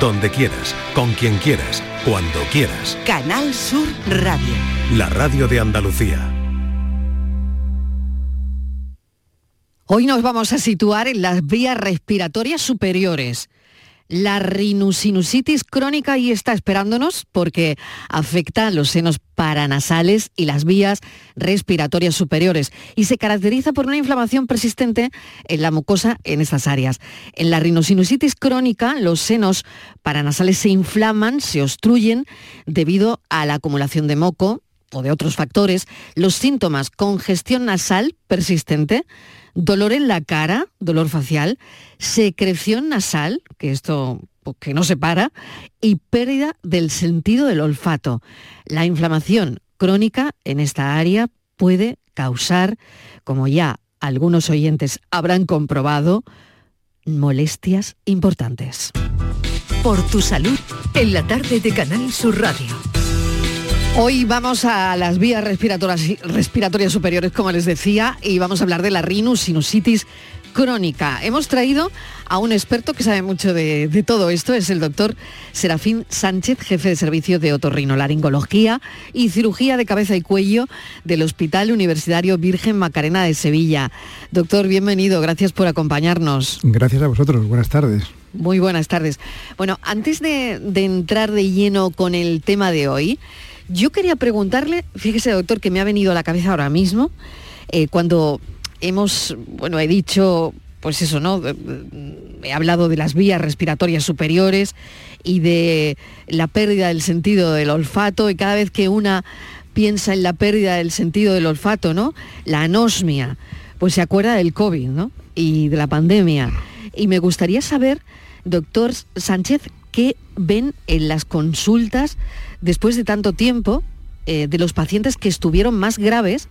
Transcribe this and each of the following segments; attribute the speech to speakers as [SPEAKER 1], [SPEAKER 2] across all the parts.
[SPEAKER 1] donde quieras, con quien quieras, cuando quieras.
[SPEAKER 2] Canal Sur Radio.
[SPEAKER 1] La radio de Andalucía.
[SPEAKER 3] Hoy nos vamos a situar en las vías respiratorias superiores. La rinusinusitis crónica y está esperándonos porque afecta los senos paranasales y las vías respiratorias superiores y se caracteriza por una inflamación persistente en la mucosa en estas áreas. En la rinusinusitis crónica los senos paranasales se inflaman, se obstruyen debido a la acumulación de moco o de otros factores. Los síntomas, congestión nasal persistente, dolor en la cara, dolor facial, secreción nasal, que esto pues, que no se para, y pérdida del sentido del olfato. La inflamación crónica en esta área puede causar, como ya algunos oyentes habrán comprobado, molestias importantes.
[SPEAKER 2] Por tu salud, en la tarde de Canal Sur Radio.
[SPEAKER 3] Hoy vamos a las vías respiratorias, respiratorias superiores, como les decía, y vamos a hablar de la sinusitis crónica. Hemos traído a un experto que sabe mucho de, de, todo esto, es el doctor Serafín Sánchez, jefe de servicio de otorrinolaringología y cirugía de cabeza y cuello del Hospital Universitario Virgen Macarena de Sevilla. Doctor, bienvenido, gracias por acompañarnos.
[SPEAKER 4] Gracias a vosotros, buenas tardes.
[SPEAKER 3] Muy buenas tardes. Bueno, antes de, de entrar de lleno con el tema de hoy, yo quería preguntarle, fíjese doctor, que me ha venido a la cabeza ahora mismo, eh, cuando hemos, bueno, he dicho, pues eso, ¿no? He hablado de las vías respiratorias superiores y de la pérdida del sentido del olfato y cada vez que una piensa en la pérdida del sentido del olfato, ¿no? La anosmia, pues se acuerda del COVID, ¿no? Y de la pandemia. Y me gustaría saber, doctor Sánchez, qué ven en las consultas después de tanto tiempo eh, de los pacientes que estuvieron más graves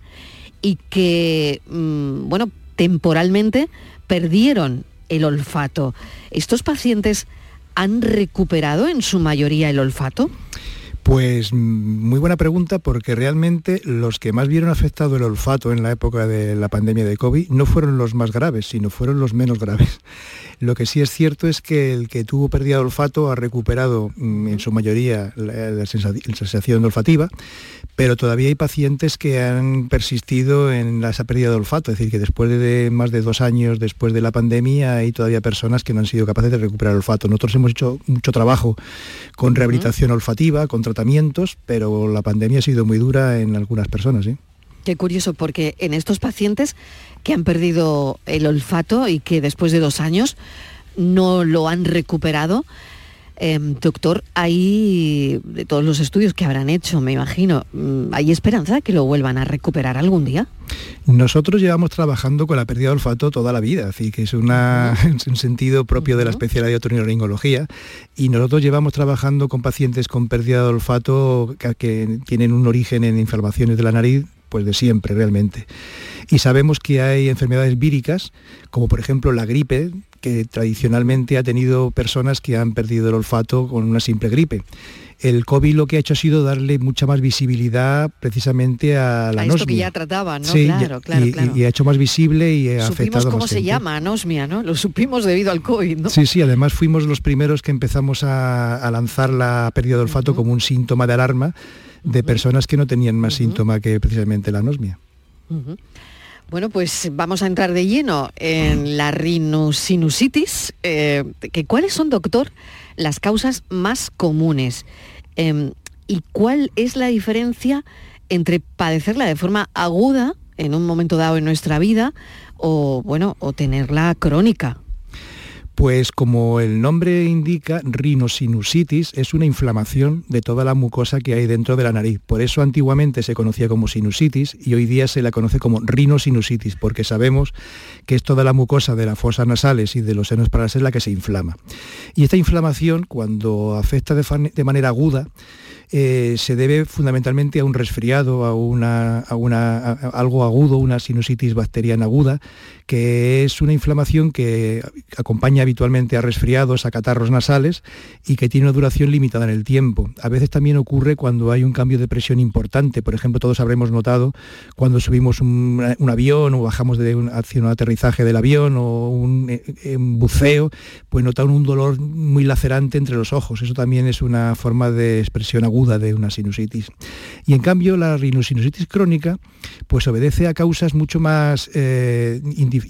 [SPEAKER 3] y que, mm, bueno, temporalmente perdieron el olfato. ¿Estos pacientes han recuperado en su mayoría el olfato?
[SPEAKER 4] Pues muy buena pregunta porque realmente los que más vieron afectado el olfato en la época de la pandemia de COVID no fueron los más graves, sino fueron los menos graves. Lo que sí es cierto es que el que tuvo pérdida de olfato ha recuperado mm, en su mayoría la, sensación olfativa, pero todavía hay pacientes que han persistido en esa pérdida de olfato, es decir, que después de más de dos años después de la pandemia hay todavía personas que no han sido capaces de recuperar el olfato. Nosotros hemos hecho mucho trabajo con rehabilitación olfativa, con pero la pandemia ha sido muy dura en algunas personas. ¿sí?
[SPEAKER 3] Qué curioso, porque en estos pacientes que han perdido el olfato y que después de dos años no lo han recuperado, em, doctor, hay de todos los estudios que habrán hecho, me imagino, mm, ¿hay esperanza de que lo vuelvan a recuperar algún día?
[SPEAKER 4] Nosotros llevamos trabajando con la pérdida de olfato toda la vida, así que es, una, un sentido propio de la especialidad de otorrinolaringología y nosotros llevamos trabajando con pacientes con pérdida de olfato que tienen un origen en inflamaciones de la nariz pues de siempre realmente. Y sabemos que hay enfermedades víricas, como por ejemplo la gripe, que tradicionalmente ha tenido personas que han perdido el olfato con una simple gripe. El COVID lo que ha hecho ha sido darle mucha más visibilidad precisamente a la a
[SPEAKER 3] esto que ya trataban, ¿no?
[SPEAKER 4] Sí, claro, claro, y, claro. Y, ha hecho más visible y ha supimos
[SPEAKER 3] cómo se llama, anosmia, ¿no? Lo supimos debido al COVID, ¿no?
[SPEAKER 4] Sí, sí, además fuimos los primeros que empezamos a, lanzar la pérdida de olfato como un síntoma de alarma de personas que no tenían más síntoma que precisamente la anosmia.
[SPEAKER 3] Bueno, pues vamos a entrar de lleno en la rinusinusitis. Eh, ¿Cuáles son, doctor, las causas más comunes? Em, ¿Y cuál es la diferencia entre padecerla de forma aguda en un momento dado en nuestra vida o, bueno, o tenerla crónica?
[SPEAKER 4] Pues como el nombre indica, rinosinusitis es una inflamación de toda la mucosa que hay dentro de la nariz. Por eso antiguamente se conocía como sinusitis y hoy día se la conoce como rinosinusitis, porque sabemos que es toda la mucosa de las fosas nasales y de los senos paranasales la que se inflama. Y esta inflamación, cuando afecta de, manera aguda, eh, se debe fundamentalmente a un resfriado, a, una, algo agudo, una sinusitis bacteriana aguda, que es una inflamación que acompaña habitualmente a resfriados, a catarros nasales y que tiene una duración limitada en el tiempo. A veces también ocurre cuando hay un cambio de presión importante. Por ejemplo, todos habremos notado cuando subimos un, avión o bajamos de un, hacia un aterrizaje del avión o un, eh, buceo, pues notar un dolor muy lacerante entre los ojos. Eso también es una forma de expresión aguda de una sinusitis. Y en cambio la rinosinusitis crónica pues obedece a causas mucho más eh,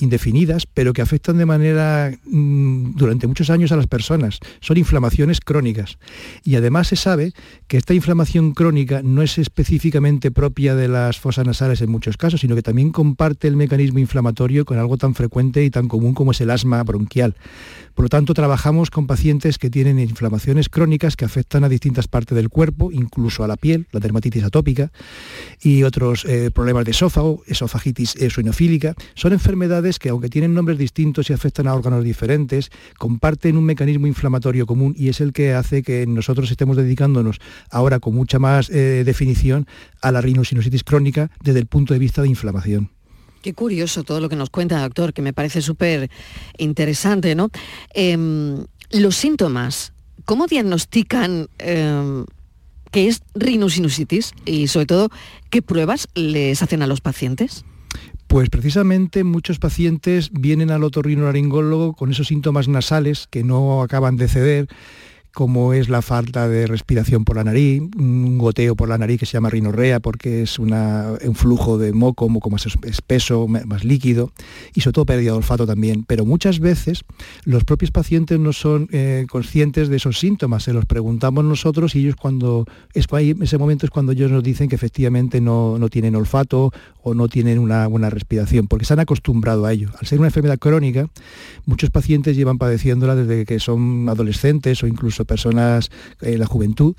[SPEAKER 4] indefinidas, pero que afectan de manera mm, durante muchos años a las personas. Son inflamaciones crónicas. Y además se sabe que esta inflamación crónica no es específicamente propia de las fosas nasales en muchos casos, sino que también comparte el mecanismo inflamatorio con algo tan frecuente y tan común como es el asma bronquial. Por lo tanto, trabajamos con pacientes que tienen inflamaciones crónicas que afectan a distintas partes del cuerpo, incluso a la piel, la dermatitis atópica y otros eh, problemas de esófago, esofagitis eosinofílica. Son enfermedades que, aunque tienen nombres distintos y afectan a órganos diferentes, comparten un mecanismo inflamatorio común y es el que hace que nosotros estemos dedicándonos ahora con mucha más eh, definición a la rinosinusitis crónica desde el punto de vista de inflamación.
[SPEAKER 3] Qué curioso todo lo que nos cuenta, doctor, que me parece súper interesante, ¿no? Em, los síntomas, ¿cómo diagnostican eh, qué es rinosinusitis y sobre todo qué pruebas les hacen a los pacientes?
[SPEAKER 4] Pues precisamente muchos pacientes vienen al otorrinolaringólogo con esos síntomas nasales que no acaban de ceder como es la falta de respiración por la nariz, un goteo por la nariz que se llama rinorrea porque es un flujo de moco, moco más espeso, más líquido y sobre todo pérdida de olfato también. Pero muchas veces los propios pacientes no son eh, conscientes de esos síntomas, se los preguntamos nosotros y ellos cuando, es, ese momento es cuando ellos nos dicen que efectivamente no, no tienen olfato o no tienen una buena respiración, porque se han acostumbrado a ello. Al ser una enfermedad crónica, muchos pacientes llevan padeciéndola desde que son adolescentes o incluso personas en la juventud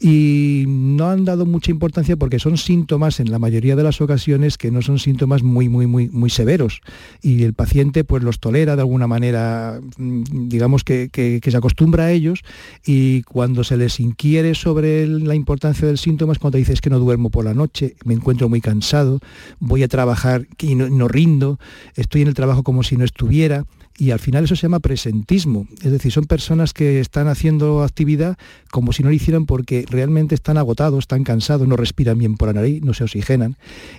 [SPEAKER 4] y no han dado mucha importancia porque son síntomas en la mayoría de las ocasiones que no son síntomas muy, muy, muy, muy severos. Y el paciente pues los tolera de alguna manera, mm, digamos que, que se acostumbra a ellos y cuando se les inquiere sobre la importancia del síntoma es cuando dices que no duermo por la noche, me encuentro muy cansado, voy a trabajar y no, rindo, estoy en el trabajo como si no estuviera y al final eso se llama presentismo. Es decir, son personas que están haciendo actividad como si no lo hicieran porque realmente están agotados, están cansados, no respiran bien por la nariz, no se oxigenan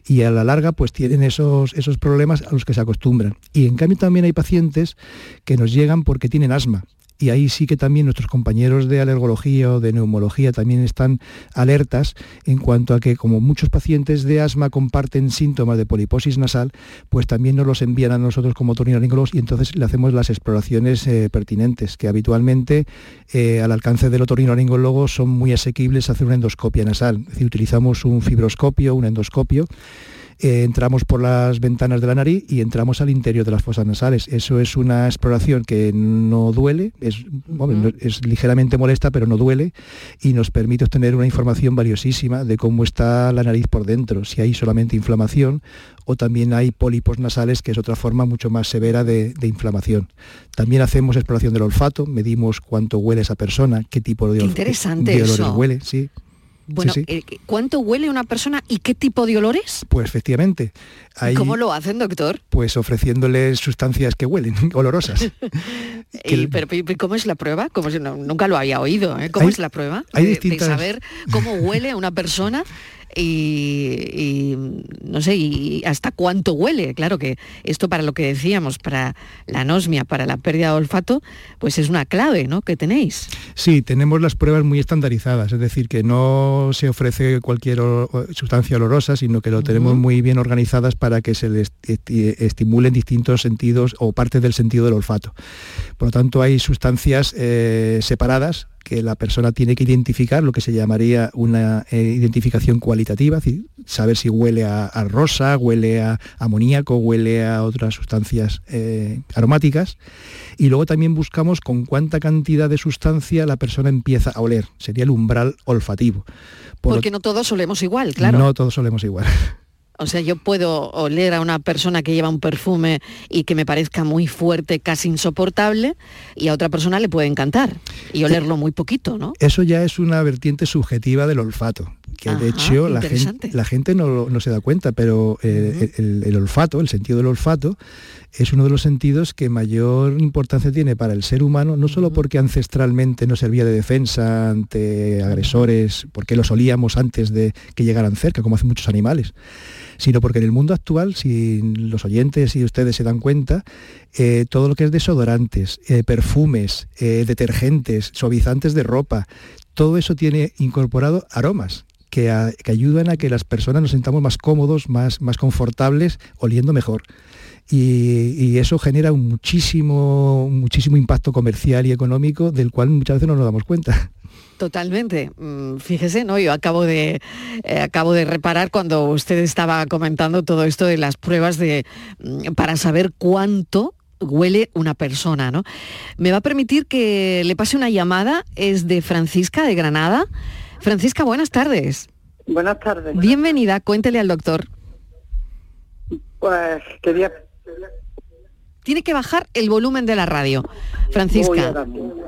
[SPEAKER 4] y a la larga pues tienen esos, esos problemas a los que se acostumbran. Y en cambio también hay pacientes que nos llegan porque tienen asma y ahí sí que también nuestros compañeros de alergología o de neumología también están alertas en cuanto a que como muchos pacientes de asma comparten síntomas de poliposis nasal, pues también nos los envían a nosotros como otorrinolaringólogos y entonces le hacemos las exploraciones eh, pertinentes, que habitualmente eh, al alcance del otorrinolaringólogo son muy asequibles hacer una endoscopia nasal. Es decir, utilizamos un fibroscopio, un endoscopio, eh, entramos por las ventanas de la nariz y entramos al interior de las fosas nasales. Eso es una exploración que no duele, es, es ligeramente molesta, pero no duele y nos permite obtener una información valiosísima de cómo está la nariz por dentro, si hay solamente inflamación o también hay pólipos nasales, que es otra forma mucho más severa de, inflamación. También hacemos exploración del olfato, medimos cuánto huele esa persona, qué tipo de,
[SPEAKER 3] interesante
[SPEAKER 4] olores huele, sí.
[SPEAKER 3] Bueno, eh, ¿cuánto huele una persona y qué tipo de olores?
[SPEAKER 4] Pues efectivamente.
[SPEAKER 3] ¿Cómo lo hacen, doctor?
[SPEAKER 4] Pues ofreciéndoles sustancias que huelen, olorosas.
[SPEAKER 3] pero, ¿Cómo es la prueba? Como si nunca lo había oído. ¿eh? ¿Cómo es la prueba? Hay de, saber cómo huele una persona y, no sé, y hasta cuánto huele. Claro que esto para lo que decíamos, para la anosmia, para la pérdida de olfato, pues es una clave, ¿no? Que tenéis.
[SPEAKER 4] Sí, tenemos las pruebas muy estandarizadas, es decir, que no se ofrece cualquier sustancia olorosa, sino que lo tenemos muy bien organizadas para que se les estimulen distintos sentidos o partes del sentido del olfato. Por lo tanto, hay sustancias eh, separadas que la persona tiene que identificar, lo que se llamaría una eh, identificación cualitativa, saber si huele a, rosa, huele a amoníaco, huele a otras sustancias eh, aromáticas. Y luego también buscamos con cuánta cantidad de sustancia la persona empieza a oler, sería el umbral olfativo.
[SPEAKER 3] Porque no todos solemos igual, claro.
[SPEAKER 4] No todos solemos igual.
[SPEAKER 3] O sea, yo puedo oler a una persona que lleva un perfume y que me parezca muy fuerte, casi insoportable, y a otra persona le puede encantar y olerlo muy poquito, ¿no?
[SPEAKER 4] Eso ya es una vertiente subjetiva del olfato que de hecho la gente, la gente no, se da cuenta, pero eh, el, olfato, el sentido del olfato, es uno de los sentidos que mayor importancia tiene para el ser humano, no solo porque ancestralmente nos servía de defensa ante agresores, porque los olíamos antes de que llegaran cerca, como hacen muchos animales, sino porque en el mundo actual, si los oyentes y ustedes se dan cuenta, eh, todo lo que es desodorantes, eh, perfumes, detergentes, suavizantes de ropa, todo eso tiene incorporado aromas que, ayudan a que las personas nos sintamos más cómodos, más, más confortables, oliendo mejor. Y, eso genera un muchísimo, muchísimo impacto comercial y económico del cual muchas veces no nos damos cuenta.
[SPEAKER 3] Totalmente. Mm, fíjese, ¿no? Yo acabo de, eh, acabo de reparar cuando usted estaba comentando todo esto de las pruebas de, mm, para saber cuánto huele una persona, ¿no? Me va a permitir que le pase una llamada, es de Francisca de Granada. Francisca, buenas tardes.
[SPEAKER 5] Buenas tardes.
[SPEAKER 3] Bienvenida, cuéntele al doctor.
[SPEAKER 5] Pues quería...
[SPEAKER 3] Tiene que bajar el volumen de la radio. Francisca.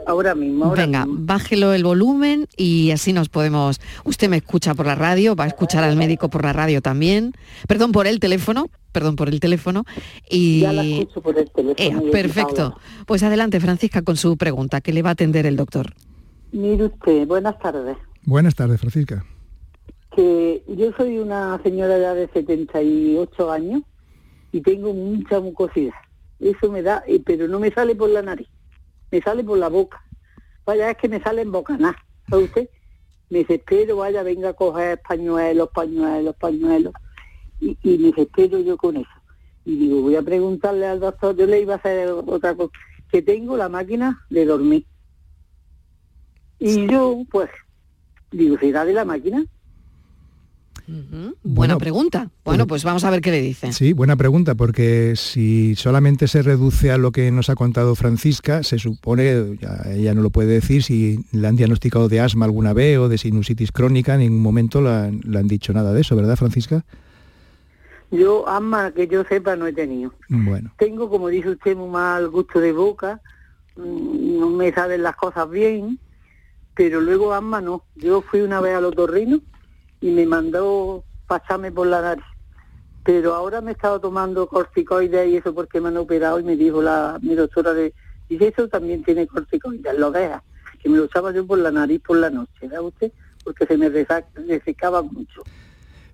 [SPEAKER 5] ahora mismo.
[SPEAKER 3] Venga, bájelo el volumen y así nos podemos... Usted me escucha por la radio, va a escuchar al médico por la radio también. Perdón por el teléfono, perdón por el teléfono. Y...
[SPEAKER 5] Ya la escucho por el teléfono.
[SPEAKER 3] Eh, perfecto. Pues adelante, Francisca, con su pregunta, que le va a atender el doctor.
[SPEAKER 5] Mire usted, buenas tardes.
[SPEAKER 4] Buenas tardes, Francisca.
[SPEAKER 5] Que yo soy una señora ya de 78 años y tengo mucha mucosidad. Eso me da, eh, pero no me sale por la nariz, me sale por la boca. Vaya, es que me sale en bocaná, ¿sabe usted? Me desespero, vaya, venga a coger pañuelos, pañuelos, pañuelos. Y, y me desespero yo con eso. Y digo, voy a preguntarle al doctor, yo le iba a hacer otra cosa, que tengo la máquina de dormir. Y yo, pues, ¿será de la máquina?
[SPEAKER 3] Buena pregunta. Bueno, pues, pues vamos a ver qué le dicen.
[SPEAKER 4] Sí, buena pregunta, porque si solamente se reduce a lo que nos ha contado Francisca, se supone, ya, ella no lo puede decir, si le han diagnosticado de asma alguna vez o de sinusitis crónica, en ningún momento le han dicho nada de eso, ¿verdad, Francisca?
[SPEAKER 5] Yo, asma, que yo sepa, no he tenido.
[SPEAKER 4] Bueno.
[SPEAKER 5] Tengo, como dice usted, muy mal gusto de boca, mm, no me saben las cosas bien, pero luego asma no. Yo fui una vez al otorrino y me mandó pasarme por la nariz. Pero ahora me he estado tomando corticoides y eso porque me han operado y me dijo la mi doctora de, dice eso también tiene corticoides, lo deja, que me lo usaba yo por la nariz por la noche, ¿verdad usted? Porque se me resecaba mucho.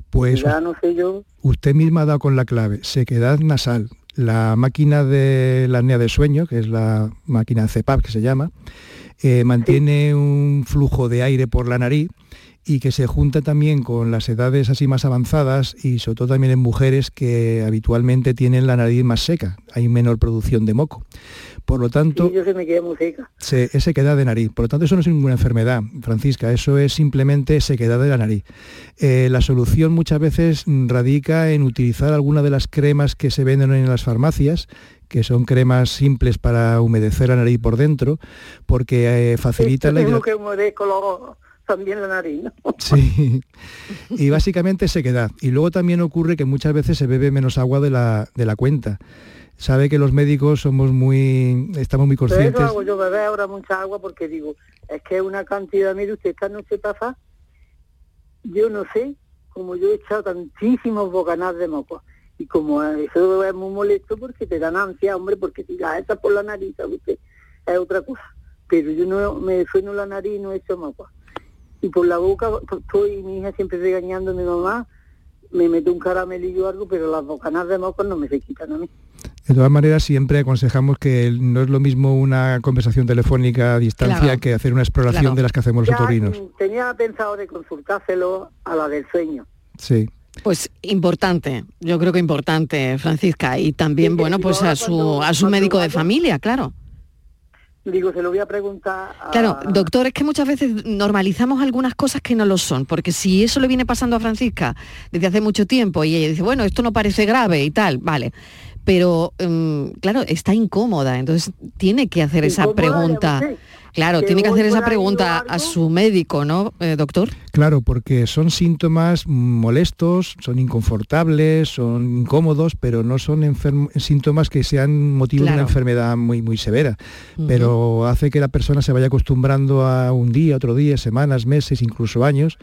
[SPEAKER 4] Pues ya no sé yo. Usted misma ha dado con la clave, sequedad nasal. La máquina de la apnea de sueño, que es la máquina CEPAP que se llama, mantiene un flujo de aire por la nariz y que se junta también con las edades así más avanzadas y sobre todo también en mujeres que habitualmente tienen la nariz más seca, hay menor producción de moco. Por lo tanto,
[SPEAKER 5] se me queda muy seca.
[SPEAKER 4] Se, es sequedad de nariz. Por lo tanto, eso no es ninguna enfermedad, Francisca, eso es simplemente sequedad de la nariz. Eh, la solución muchas veces radica en utilizar alguna de las cremas que se venden en las farmacias, que son cremas simples para humedecer la nariz por dentro, porque eh, facilita la
[SPEAKER 5] que también la nariz, ¿no?
[SPEAKER 4] Sí, y básicamente sequedad. Y luego también ocurre que muchas veces se bebe menos agua de la, de la cuenta. Sabe que los médicos somos muy, estamos muy conscientes. Pero
[SPEAKER 5] eso hago yo beber ahora mucha agua porque digo, es que es una cantidad, mire usted, esta noche pasa, yo no sé, como yo he echado tantísimos bocanazos de moco y como eso es muy molesto porque te dan ansia, hombre, porque si la esa por la nariz, usted, es otra cosa. Pero yo no me sueno la nariz y no he hecho moco. Y por la boca, estoy mi hija siempre regañando a mi mamá, me meto un caramelillo o algo, pero las bocanas de moco no me se quitan a mí.
[SPEAKER 4] De todas maneras, siempre aconsejamos que no es lo mismo una conversación telefónica a distancia que hacer una exploración de las que hacemos los otorinos.
[SPEAKER 5] Tenía pensado de consultárselo a la del sueño.
[SPEAKER 4] Sí.
[SPEAKER 3] Pues importante, yo creo que importante, Francisca, y también, bueno, pues a su, a su médico de familia, claro.
[SPEAKER 5] Digo, se lo voy a preguntar.
[SPEAKER 3] Claro, doctor, es que muchas veces normalizamos algunas cosas que no lo son, porque si eso le viene pasando a Francisca desde hace mucho tiempo y ella dice, bueno, esto no parece grave y tal, vale. Pero, em, claro, está incómoda, entonces tiene que hacer esa pregunta. Claro, tiene que hacer esa pregunta a su médico, ¿no, eh, doctor?
[SPEAKER 4] Claro, porque son síntomas molestos, son inconfortables, son incómodos, pero no son síntomas que sean motivo de una enfermedad muy, muy severa. Pero hace que la persona se vaya acostumbrando a un día, otro día, semanas, meses, incluso años,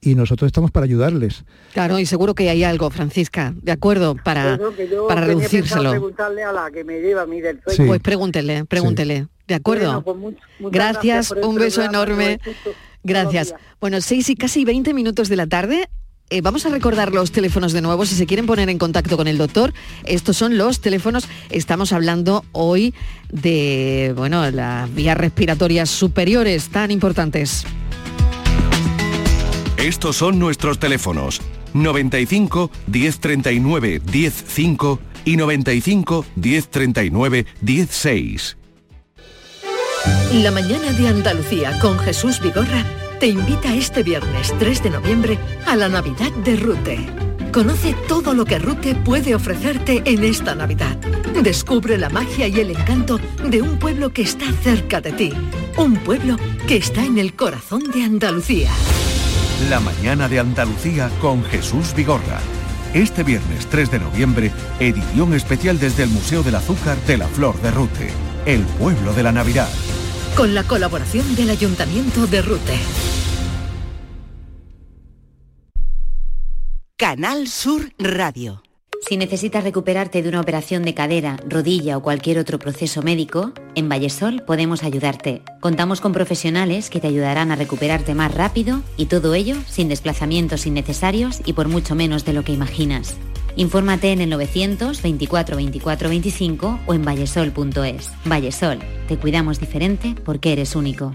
[SPEAKER 4] y nosotros estamos para ayudarles.
[SPEAKER 3] Claro, y seguro que hay algo, Francisca, de acuerdo, para, para reducírselo.
[SPEAKER 5] preguntarle a la que me lleva a mí del
[SPEAKER 3] Pues pregúntele, pregúntele. ¿De acuerdo? Pues gracias, un beso enorme. Gracias. Bueno, seis y casi 20 minutos de la tarde. Eh, vamos a recordar los teléfonos de nuevo si se quieren poner en contacto con el doctor. Estos son los teléfonos. Estamos hablando hoy de, bueno, las vías respiratorias superiores tan importantes.
[SPEAKER 1] Estos son nuestros teléfonos. 95 1039 105 y 95 1039 16.
[SPEAKER 2] La mañana de Andalucía con Jesús Vigorra te invita este viernes 3 de noviembre a la Navidad de Rute. Conoce todo lo que Rute puede ofrecerte en esta Navidad. Descubre la magia y el encanto de un pueblo que está cerca de ti. Un pueblo que está en el corazón de Andalucía.
[SPEAKER 1] La mañana de Andalucía con Jesús Vigorra. Este viernes 3 de noviembre, edición especial desde el Museo del Azúcar de la Flor de Rute, el pueblo de la Navidad
[SPEAKER 2] con la colaboración del Ayuntamiento de Rute.
[SPEAKER 6] Canal Sur Radio.
[SPEAKER 7] Si necesitas recuperarte de una operación de cadera, rodilla o cualquier otro proceso médico, en Vallesol podemos ayudarte. Contamos con profesionales que te ayudarán a recuperarte más rápido y todo ello sin desplazamientos innecesarios y por mucho menos de lo que imaginas. Infórmate en el 900 24 24 25 o en vallesol.es. Vallesol, te cuidamos diferente porque eres único.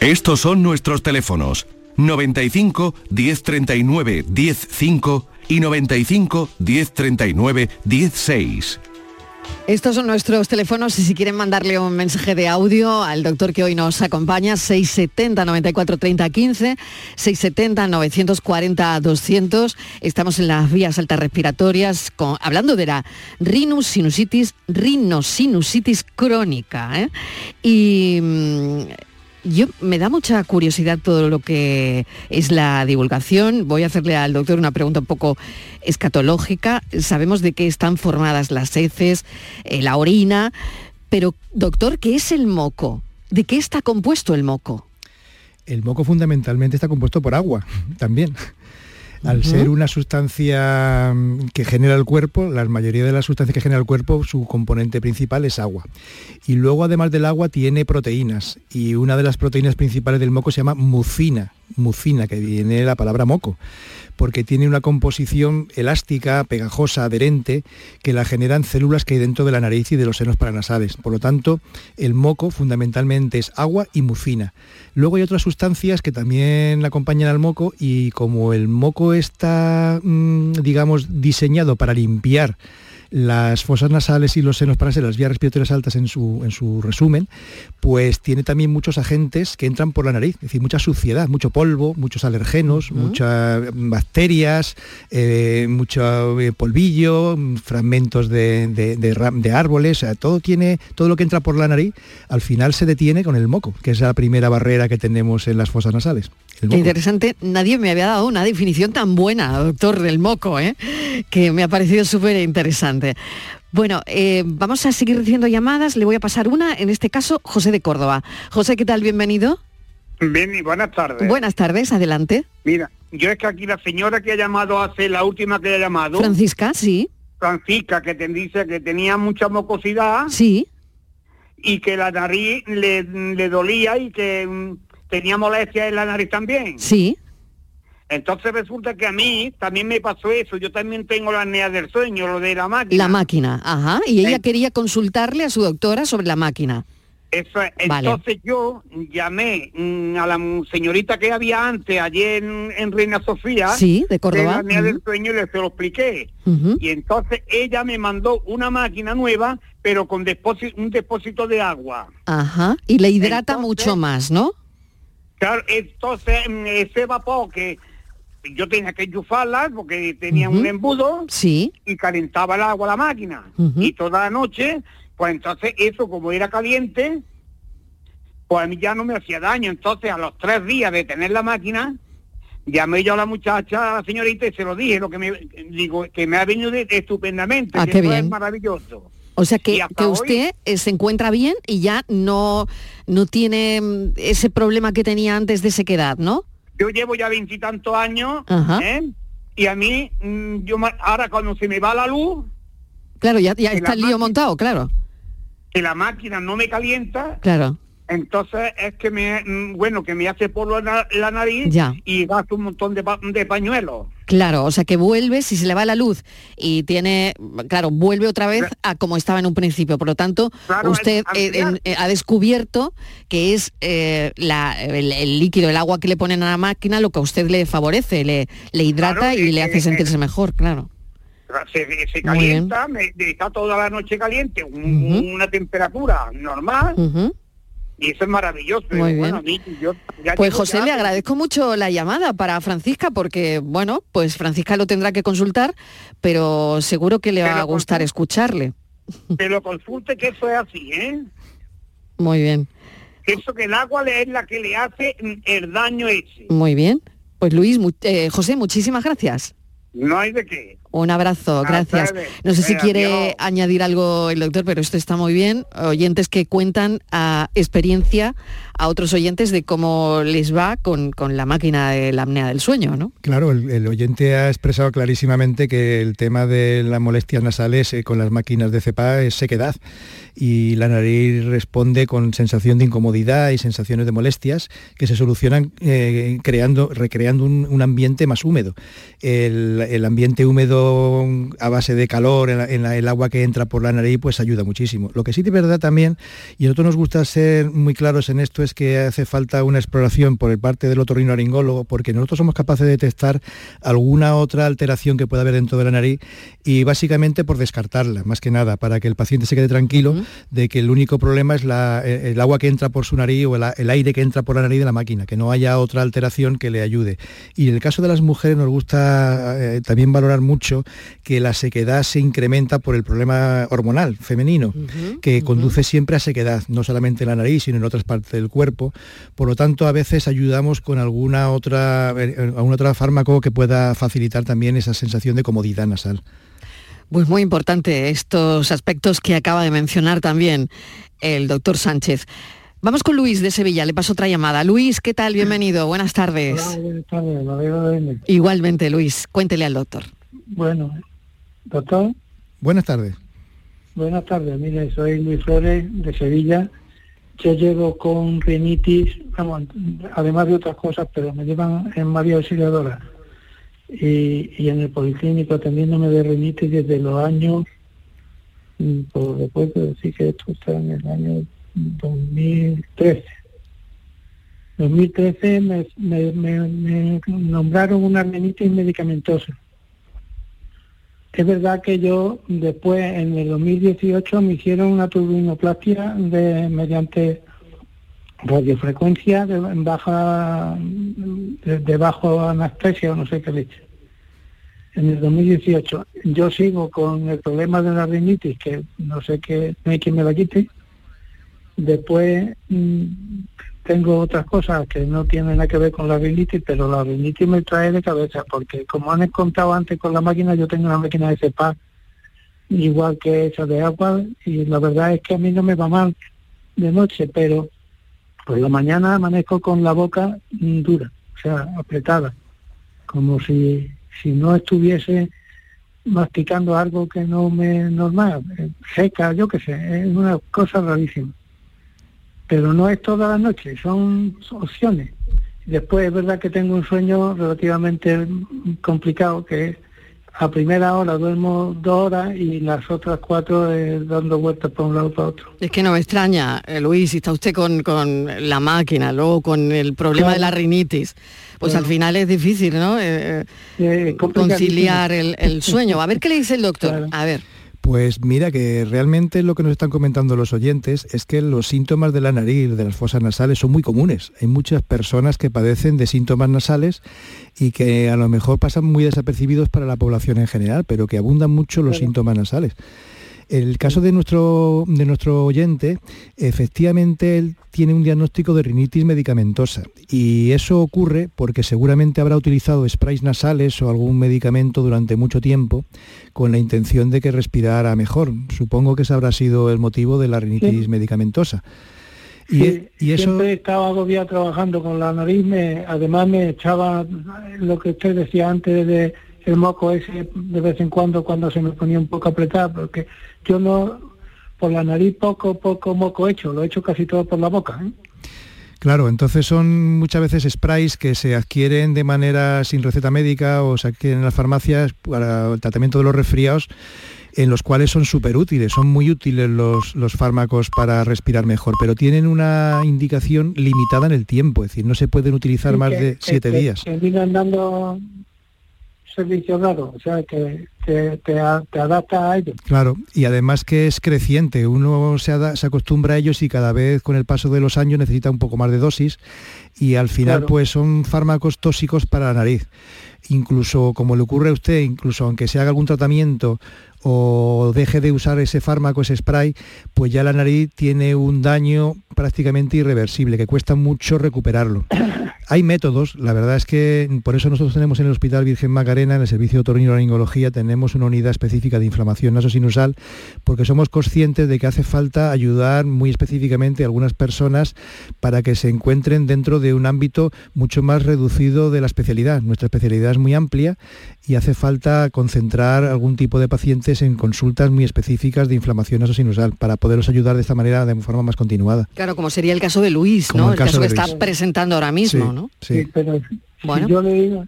[SPEAKER 1] Estos son nuestros teléfonos 95 1039 105 y 95 1039 16.
[SPEAKER 3] Estos son nuestros teléfonos y si quieren mandarle un mensaje de audio al doctor que hoy nos acompaña, 670 94 30 15, 670 940 200. Estamos en las vías altas respiratorias hablando de la rhinosinusitis, rhinosinusitis crónica. ¿eh? Mm, yo me da mucha curiosidad todo lo que es la divulgación. Voy a hacerle al doctor una pregunta un poco escatológica. Sabemos de qué están formadas las heces, eh, la orina, pero doctor, ¿qué es el moco? ¿De qué está compuesto el moco?
[SPEAKER 4] El moco fundamentalmente está compuesto por agua también. Al ser una sustancia mm, que genera el cuerpo, la mayoría de las sustancias que genera el cuerpo, su componente principal es agua. Y luego, además del agua, tiene proteínas. Y una de las proteínas principales del moco se llama mucina, mucina, que viene de la palabra moco porque tiene una composición elástica, pegajosa, adherente, que la generan células que hay dentro de la nariz y de los senos paranasales. Por lo tanto, el moco fundamentalmente es agua y mucina. Luego hay otras sustancias que también acompañan al moco y como el moco está, mm, digamos, diseñado para limpiar las fosas nasales y los senos paranasales, las vías respiratorias altas en su, en su resumen, pues tiene también muchos agentes que entran por la nariz, es decir, mucha suciedad, mucho polvo, muchos alergenos, muchas bacterias, eh, mucho eh, polvillo, fragmentos de, de, árboles, todo tiene, todo lo que entra por la nariz, al final se detiene con el moco, que es la primera barrera que tenemos en las fosas nasales.
[SPEAKER 3] Interesante, nadie me había dado una definición tan buena, doctor, del moco, ¿eh? Que me ha parecido súper interesante. Bueno, eh, vamos a seguir recibiendo llamadas, le voy a pasar una, en este caso, José de Córdoba. José, ¿qué tal? Bienvenido.
[SPEAKER 8] Bien, y buenas tardes.
[SPEAKER 3] Buenas tardes, adelante.
[SPEAKER 8] Mira, yo es que aquí la señora que ha llamado hace, la última que ha llamado...
[SPEAKER 3] Francisca, sí.
[SPEAKER 8] Francisca, que te dice que tenía mucha mucosidad.
[SPEAKER 3] Sí.
[SPEAKER 8] Y que la nariz le, le dolía y que mm, tenía molestia en la nariz también.
[SPEAKER 3] Sí.
[SPEAKER 8] Entonces resulta que a mí también me pasó eso. Yo también tengo la apnea del sueño, lo de la máquina.
[SPEAKER 3] La máquina, ajá. Y ella quería consultarle a su doctora sobre la máquina.
[SPEAKER 8] Eso Entonces yo llamé mm, a la señorita que había antes, ayer en, Reina Sofía.
[SPEAKER 3] Sí, de Córdoba. De
[SPEAKER 8] la apnea del sueño y le se lo expliqué. Y entonces ella me mandó una máquina nueva, pero con un depósito de agua.
[SPEAKER 3] Ajá. Y le hidrata mucho más, ¿no?
[SPEAKER 8] Claro, entonces mm, ese vapor que yo tenía que enchufarla porque tenía un embudo
[SPEAKER 3] sí.
[SPEAKER 8] y calentaba el agua la máquina. Y toda la noche, pues entonces eso como era caliente, pues a mí ya no me hacía daño. Entonces a los tres días de tener la máquina, llamé yo a la muchacha, a la señorita, y se lo dije, lo que me digo, que me ha venido estupendamente,
[SPEAKER 3] ah,
[SPEAKER 8] que
[SPEAKER 3] bien. es
[SPEAKER 8] maravilloso.
[SPEAKER 3] O sea que, que usted eh, se encuentra bien y ya no, no tiene mm, ese problema que tenía antes de sequedad, ¿no?
[SPEAKER 8] Yo llevo ya veintitantos años, ¿eh? Y a mí, mm, yo ahora cuando se me va la luz...
[SPEAKER 3] Claro, ya, ya está el lío montado, claro.
[SPEAKER 8] Que la máquina no me calienta.
[SPEAKER 3] Claro.
[SPEAKER 8] Entonces es que me, mm, bueno, que me hace polvo la, la nariz y gasto un montón de, de, pañuelos.
[SPEAKER 3] Claro, o sea que vuelve, si se le va la luz y tiene, claro, vuelve otra vez a como estaba en un principio. Por lo tanto, usted eh, eh, ha descubierto que es eh, el, líquido, el agua que le ponen a la máquina lo que a usted le favorece, le, le hidrata y le hace sentirse mejor, claro.
[SPEAKER 8] Se, calienta, está toda la noche caliente, una temperatura normal. Y eso es maravilloso.
[SPEAKER 3] pues José, le agradezco mucho la llamada para Francisca porque, bueno, pues Francisca lo tendrá que consultar, pero seguro que le va a gustar escucharle.
[SPEAKER 8] Que lo consulte que eso es así, ¿eh?
[SPEAKER 3] Muy bien.
[SPEAKER 8] eso que el agua es la que le hace el daño ese.
[SPEAKER 3] Muy bien. Pues Luis, eh, José, muchísimas gracias.
[SPEAKER 8] No hay de qué.
[SPEAKER 3] Un abrazo, gracias. No sé si quiere añadir algo el doctor, pero esto está muy bien. Oyentes que cuentan a experiencia a otros oyentes de cómo les va con, la máquina de la apnea del sueño, ¿no?
[SPEAKER 4] Claro, el, oyente ha expresado clarísimamente que el tema de las molestias nasales eh, con las máquinas de cepa es sequedad y la nariz responde con sensación de incomodidad y sensaciones de molestias que se solucionan eh, creando, recreando un, ambiente más húmedo. El, ambiente húmedo a base de calor en, el agua que entra por la nariz pues ayuda muchísimo. Lo que sí de verdad también, y a nosotros nos gusta ser muy claros en esto, que hace falta una exploración por el parte del otorrinolaringólogo porque nosotros somos capaces de detectar alguna otra alteración que pueda haber dentro de la nariz y básicamente por descartarla, más que nada, para que el paciente se quede tranquilo de que el único problema es eh, el agua que entra por su nariz o el, aire que entra por la nariz de la máquina, que no haya otra alteración que le ayude. Y en el caso de las mujeres nos gusta eh, también valorar mucho que la sequedad se incrementa por el problema hormonal femenino, que conduce siempre a sequedad, no solamente en la nariz, sino en otras partes del cuerpo cuerpo, por lo tanto a veces ayudamos con alguna otra, eh, algún otro fármaco que pueda facilitar también esa sensación de comodidad nasal.
[SPEAKER 3] Pues muy importante estos aspectos que acaba de mencionar también el doctor Sánchez. Vamos con Luis de Sevilla, le paso otra llamada. Luis, ¿qué tal? Bienvenido, buenas tardes.
[SPEAKER 9] buenas tardes,
[SPEAKER 3] Igualmente, Luis, cuéntele al doctor.
[SPEAKER 9] Bueno, doctor.
[SPEAKER 4] Buenas tardes.
[SPEAKER 9] Buenas tardes, mire, soy Luis Flores de Sevilla yo llevo con rinitis, además de otras cosas, pero me llevan en María Auxiliadora y, y en el policlínico atendiéndome de rinitis desde los años, mm, por después de decir que esto está en el año 2013. 2013 me, me, me, nombraron una rinitis medicamentosa. Es verdad que yo después, en el 2018, me hicieron una turbinoplastia de, mediante radiofrecuencia de baja de, bajo anestesia o no sé qué leche. En el 2018 yo sigo con el problema de la rinitis que no sé qué no hay quien me la quite. Después mm, tengo otras cosas que no tienen nada que ver con la rinitis, pero la rinitis me trae de cabeza porque como han contado antes con la máquina, yo tengo una máquina de CEPAC igual que esa de agua y la verdad es que a mí no me va mal de noche, pero por la mañana amanezco con la boca dura, o sea, apretada, como si, si no estuviese masticando algo que no me normal, eh, seca, yo qué sé, es una cosa rarísima. Pero no es toda la noche, son opciones. Después es verdad que tengo un sueño relativamente complicado, que es a primera hora duermo dos horas y las otras cuatro eh, dando vueltas por un lado para otro.
[SPEAKER 3] Es que no me extraña, eh, Luis, si está usted con, la máquina, luego con el problema de la rinitis, pues al final es difícil, ¿no? Eh, conciliar el, sueño. A ver qué le dice el doctor. A ver.
[SPEAKER 4] Pues mira que realmente lo que nos están comentando los oyentes es que los síntomas de la nariz, de las fosas nasales, son muy comunes. Hay muchas personas que padecen de síntomas nasales y que a lo mejor pasan muy desapercibidos para la población en general, pero que abundan mucho los síntomas nasales. El caso de nuestro, de nuestro oyente, efectivamente él tiene un diagnóstico de rinitis medicamentosa y eso ocurre porque seguramente habrá utilizado sprays nasales o algún medicamento durante mucho tiempo con la intención de que respirara mejor. Supongo que ese habrá sido el motivo de la rinitis medicamentosa.
[SPEAKER 9] Y, e, y, eso... Siempre estaba agobiado trabajando con la nariz, además me echaba lo que usted decía antes de el moco ese de vez en cuando cuando se me ponía un poco apretado, porque yo no, por la nariz poco, poco moco hecho, lo he hecho casi todo por la boca. ¿eh?
[SPEAKER 4] Claro, entonces son muchas veces sprays que se adquieren de manera sin receta médica o se adquieren en las farmacias para el tratamiento de los resfriados, en los cuales son súper útiles, son muy útiles los, los, fármacos para respirar mejor, pero tienen una indicación limitada en el tiempo, es decir, no se pueden utilizar más de siete días.
[SPEAKER 9] Que dando servicio o sea, que, te, adapta a ellos.
[SPEAKER 4] Claro, y además que es creciente, uno se, se, acostumbra a ellos y cada vez con el paso de los años necesita un poco más de dosis y al final pues son fármacos tóxicos para la nariz. Incluso como le ocurre a usted, incluso aunque se haga algún tratamiento o deje de usar ese fármaco, ese spray, pues ya la nariz tiene un daño prácticamente irreversible, que cuesta mucho recuperarlo. Hay métodos, la verdad es que por eso nosotros tenemos en el Hospital Virgen Macarena, en el Servicio de Otorrinolaringología, tenemos una unidad específica de inflamación nasosinusal, porque somos conscientes de que hace falta ayudar muy específicamente a algunas personas para que se encuentren dentro de un ámbito mucho más reducido de la especialidad. Nuestra especialidad es muy amplia y hace falta concentrar algún tipo de pacientes en consultas muy específicas de inflamación nasosinusal para poderlos ayudar de esta manera de forma más continuada.
[SPEAKER 3] Claro, como sería el caso de Luis, ¿no? El, caso, que está presentando ahora mismo, ¿no?
[SPEAKER 9] Sí, pero bueno. yo le digo,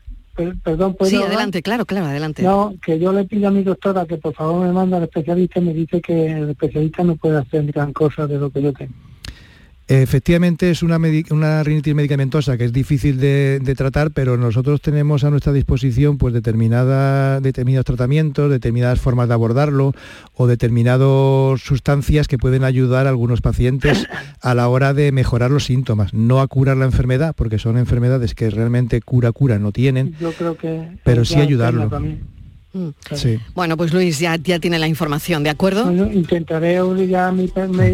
[SPEAKER 9] perdón,
[SPEAKER 3] Sí, adelante, claro, claro, adelante.
[SPEAKER 9] No, que yo le pido a mi doctora que por favor me manda al especialista y me dice que el especialista no puede hacer gran cosa de lo que yo tengo.
[SPEAKER 4] Efectivamente es una, una rinitis medicamentosa que es difícil de, tratar, pero nosotros tenemos a nuestra disposición pues, determinados tratamientos, determinadas formas de abordarlo o determinadas sustancias que pueden ayudar a algunos pacientes a la hora de mejorar los síntomas, no a curar la enfermedad, porque son enfermedades que realmente cura-cura no tienen,
[SPEAKER 9] Yo creo que
[SPEAKER 4] pero sí ayudarlo.
[SPEAKER 3] Mm. Bueno, pues Luis ya, ya tiene la información, ¿de acuerdo?
[SPEAKER 9] intentaré ya a mi,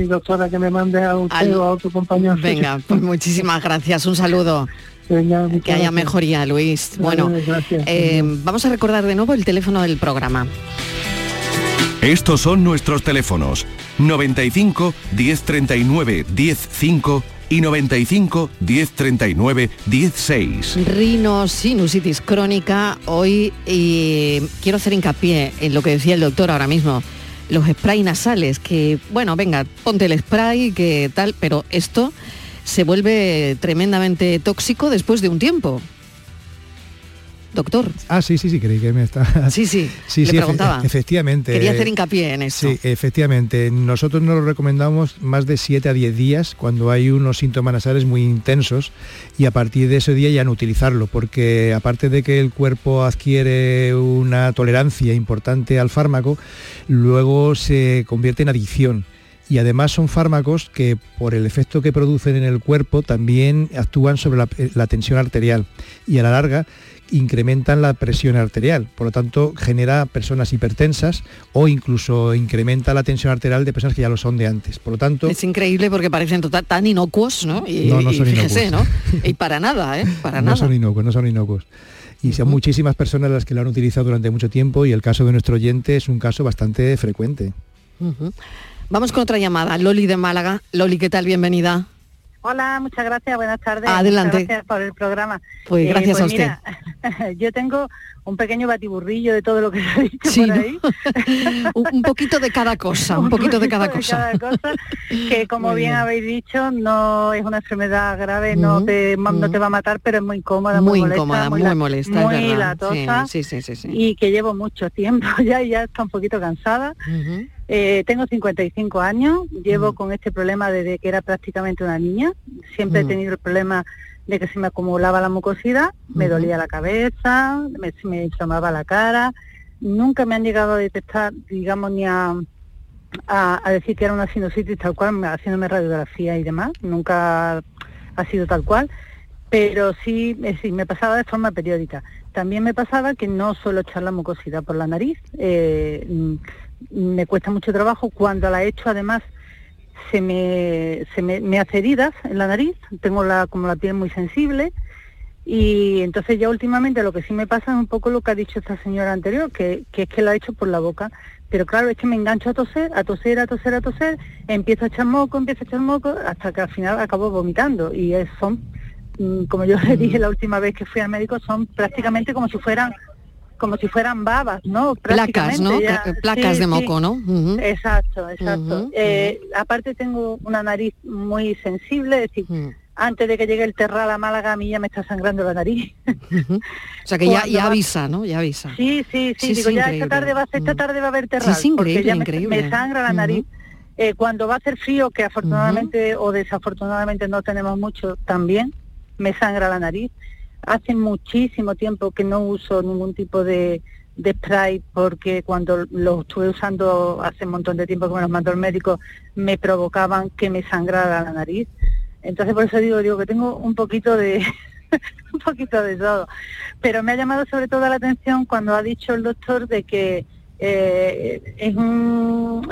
[SPEAKER 9] doctora que me mande a usted o a otro compañero.
[SPEAKER 3] Venga, pues muchísimas gracias, un saludo. que haya mejoría, Luis. bueno, eh, vamos a recordar de nuevo el teléfono del programa.
[SPEAKER 1] Estos son nuestros teléfonos 95 1039 105 y 95 1039 16.
[SPEAKER 3] Rino sinusitis crónica hoy y quiero hacer hincapié en lo que decía el doctor ahora mismo. Los sprays nasales, que bueno, venga, ponte el spray, que tal, pero esto se vuelve tremendamente tóxico después de un tiempo. Doctor.
[SPEAKER 4] Ah, sí, sí, sí, creí que me está...
[SPEAKER 3] Sí, sí,
[SPEAKER 4] sí,
[SPEAKER 3] le preguntaba.
[SPEAKER 4] efectivamente.
[SPEAKER 3] Quería hacer hincapié en eso.
[SPEAKER 4] Sí, efectivamente. Nosotros nos lo recomendamos más de 7 a 10 días cuando hay unos síntomas nasales muy intensos y a partir de ese día ya no utilizarlo, porque aparte de que el cuerpo adquiere una tolerancia importante al fármaco, luego se convierte en adicción y además son fármacos que por el efecto que producen en el cuerpo también actúan sobre la, tensión arterial y a la larga incrementan la presión arterial, por lo tanto genera personas hipertensas o incluso incrementa la tensión arterial de personas que ya lo son de antes. Por lo tanto,
[SPEAKER 3] es increíble porque parecen total, tan inocuos, ¿no? Y, no, son fíjese, ¿no? Y para nada, ¿eh? Para
[SPEAKER 4] no son inocuos, no son inocuos. Y son muchísimas personas las que lo han utilizado durante mucho tiempo y el caso de nuestro oyente es un caso bastante frecuente.
[SPEAKER 3] Vamos con otra llamada. Loli de Málaga. Loli, ¿qué tal? Bienvenida.
[SPEAKER 10] Hola, muchas gracias, buenas tardes.
[SPEAKER 3] Adelante.
[SPEAKER 10] gracias por el programa.
[SPEAKER 3] Pues gracias eh, pues a
[SPEAKER 10] usted. yo tengo un pequeño batiburrillo de todo lo que se ha dicho por ahí.
[SPEAKER 3] un poquito de cada cosa, un, poquito, de cada cosa.
[SPEAKER 10] que como bien, habéis dicho, no es una enfermedad grave, no, te, no te va a matar, pero es muy incómoda, muy,
[SPEAKER 3] muy incómoda, muy, molesta,
[SPEAKER 10] muy latosa. Sí, sí, sí, y que llevo mucho tiempo ya y ya está un poquito cansada. Eh, tengo 55 años, llevo con este problema desde que era prácticamente una niña. Siempre he tenido el problema de que se me acumulaba la mucosidad, me dolía la cabeza, me, me inflamaba la cara. Nunca me han llegado a detectar, digamos, ni a, a, decir que era una sinusitis tal cual, haciéndome radiografía y demás. Nunca ha sido tal cual. Pero sí, sí, me pasaba de forma periódica. También me pasaba que no suelo echar la mucosidad por la nariz. Eh, me cuesta mucho trabajo. Cuando la he hecho, además, se me, se me, hace heridas en la nariz, tengo la, como la piel muy sensible. Y entonces ya últimamente lo que sí me pasa es un poco lo que ha dicho esta señora anterior, que, que es que la ha hecho por la boca. Pero claro, es que me engancho a toser, a toser, a toser, a toser, empiezo a echar moco, empiezo a echar moco, hasta que al final acabo vomitando. Y son, mm, como yo le dije la última vez que fui al médico, son prácticamente como si fueran como si fueran babas, ¿no?
[SPEAKER 3] Placas, ¿no? Placas de moco, ¿no?
[SPEAKER 10] Exacto, exacto. Eh, aparte tengo una nariz muy sensible, es decir, antes de que llegue el terral a Málaga a mí ya me está sangrando la nariz.
[SPEAKER 3] o sea que ya, ya avisa, ¿no? Ya avisa.
[SPEAKER 10] Sí, sí, sí, digo, ya esta tarde va a esta tarde va a haber terral,
[SPEAKER 3] sí, increíble, increíble.
[SPEAKER 10] Me, sangra la nariz. Eh, cuando va a hacer frío, que afortunadamente o desafortunadamente no tenemos mucho, también me sangra la nariz. Hace muchísimo tiempo que no uso ningún tipo de, spray porque cuando lo estuve usando hace un montón de tiempo que me los mandó el médico me provocaban que me sangrara la nariz. Entonces por eso digo, digo que tengo un poquito de un poquito de todo. Pero me ha llamado sobre todo la atención cuando ha dicho el doctor de que eh, es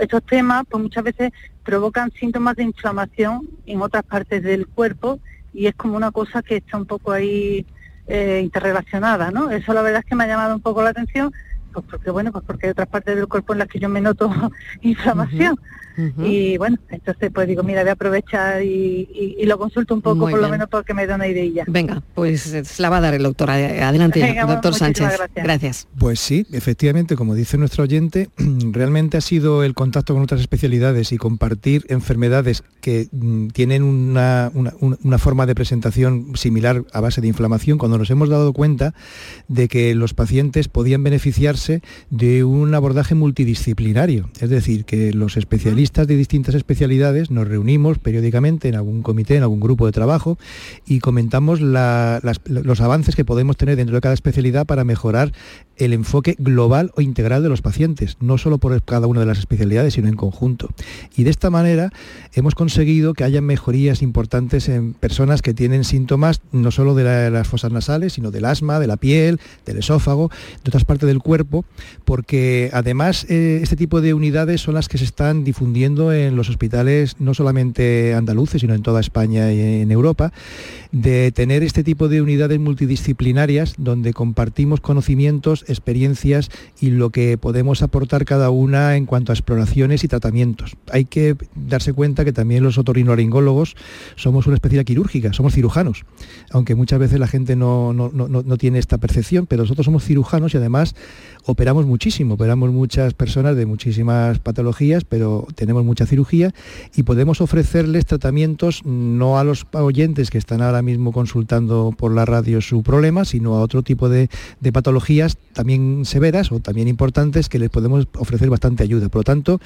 [SPEAKER 10] estos temas pues muchas veces provocan síntomas de inflamación en otras partes del cuerpo y es como una cosa que está un poco ahí eh, interrelacionadas, ¿no? Eso la verdad es que me ha llamado un poco la atención, pues porque bueno, pues porque hay otras partes del cuerpo en las que yo me noto inflamación. Y bueno, entonces pues digo, mira, voy a aprovechar y, lo consulto un poco, por lo menos porque me da una idea.
[SPEAKER 3] Venga, pues la va a dar el doctor. Adelante, doctor Sánchez. Gracias.
[SPEAKER 4] Pues sí, efectivamente, como dice nuestro oyente, realmente ha sido el contacto con otras especialidades y compartir enfermedades que mm, tienen una, una, forma de presentación similar a base de inflamación, cuando nos hemos dado cuenta de que los pacientes podían beneficiarse de un abordaje multidisciplinario, es decir, que los especialistas de distintas especialidades nos reunimos periódicamente en algún comité, en algún grupo de trabajo y comentamos los avances que podemos tener dentro de cada especialidad para mejorar el enfoque global o integral de los pacientes, no solo por cada una de las especialidades, sino en conjunto. Y de esta manera hemos conseguido que haya mejorías importantes en personas que tienen síntomas no solo de, las fosas nasales, sino del asma, de la piel, del esófago, de otras partes del cuerpo, porque además eh, este tipo de unidades son las que se están difundiendo en los hospitales, no solamente andaluces, sino en toda España y en Europa, de tener este tipo de unidades multidisciplinarias donde compartimos conocimientos experiencias y lo que podemos aportar cada una en cuanto a exploraciones y tratamientos. Hay que darse cuenta que también los otorrinolaringólogos somos una especialidad quirúrgica, somos cirujanos, aunque muchas veces la gente no, no, tiene esta percepción, pero nosotros somos cirujanos y además operamos muchísimo, operamos muchas personas de muchísimas patologías, pero tenemos mucha cirugía y podemos ofrecerles tratamientos no a los oyentes que están ahora mismo consultando por la radio su problema, sino a otro tipo de, patologías también severas o también importantes que les podemos ofrecer bastante ayuda. Por lo tanto,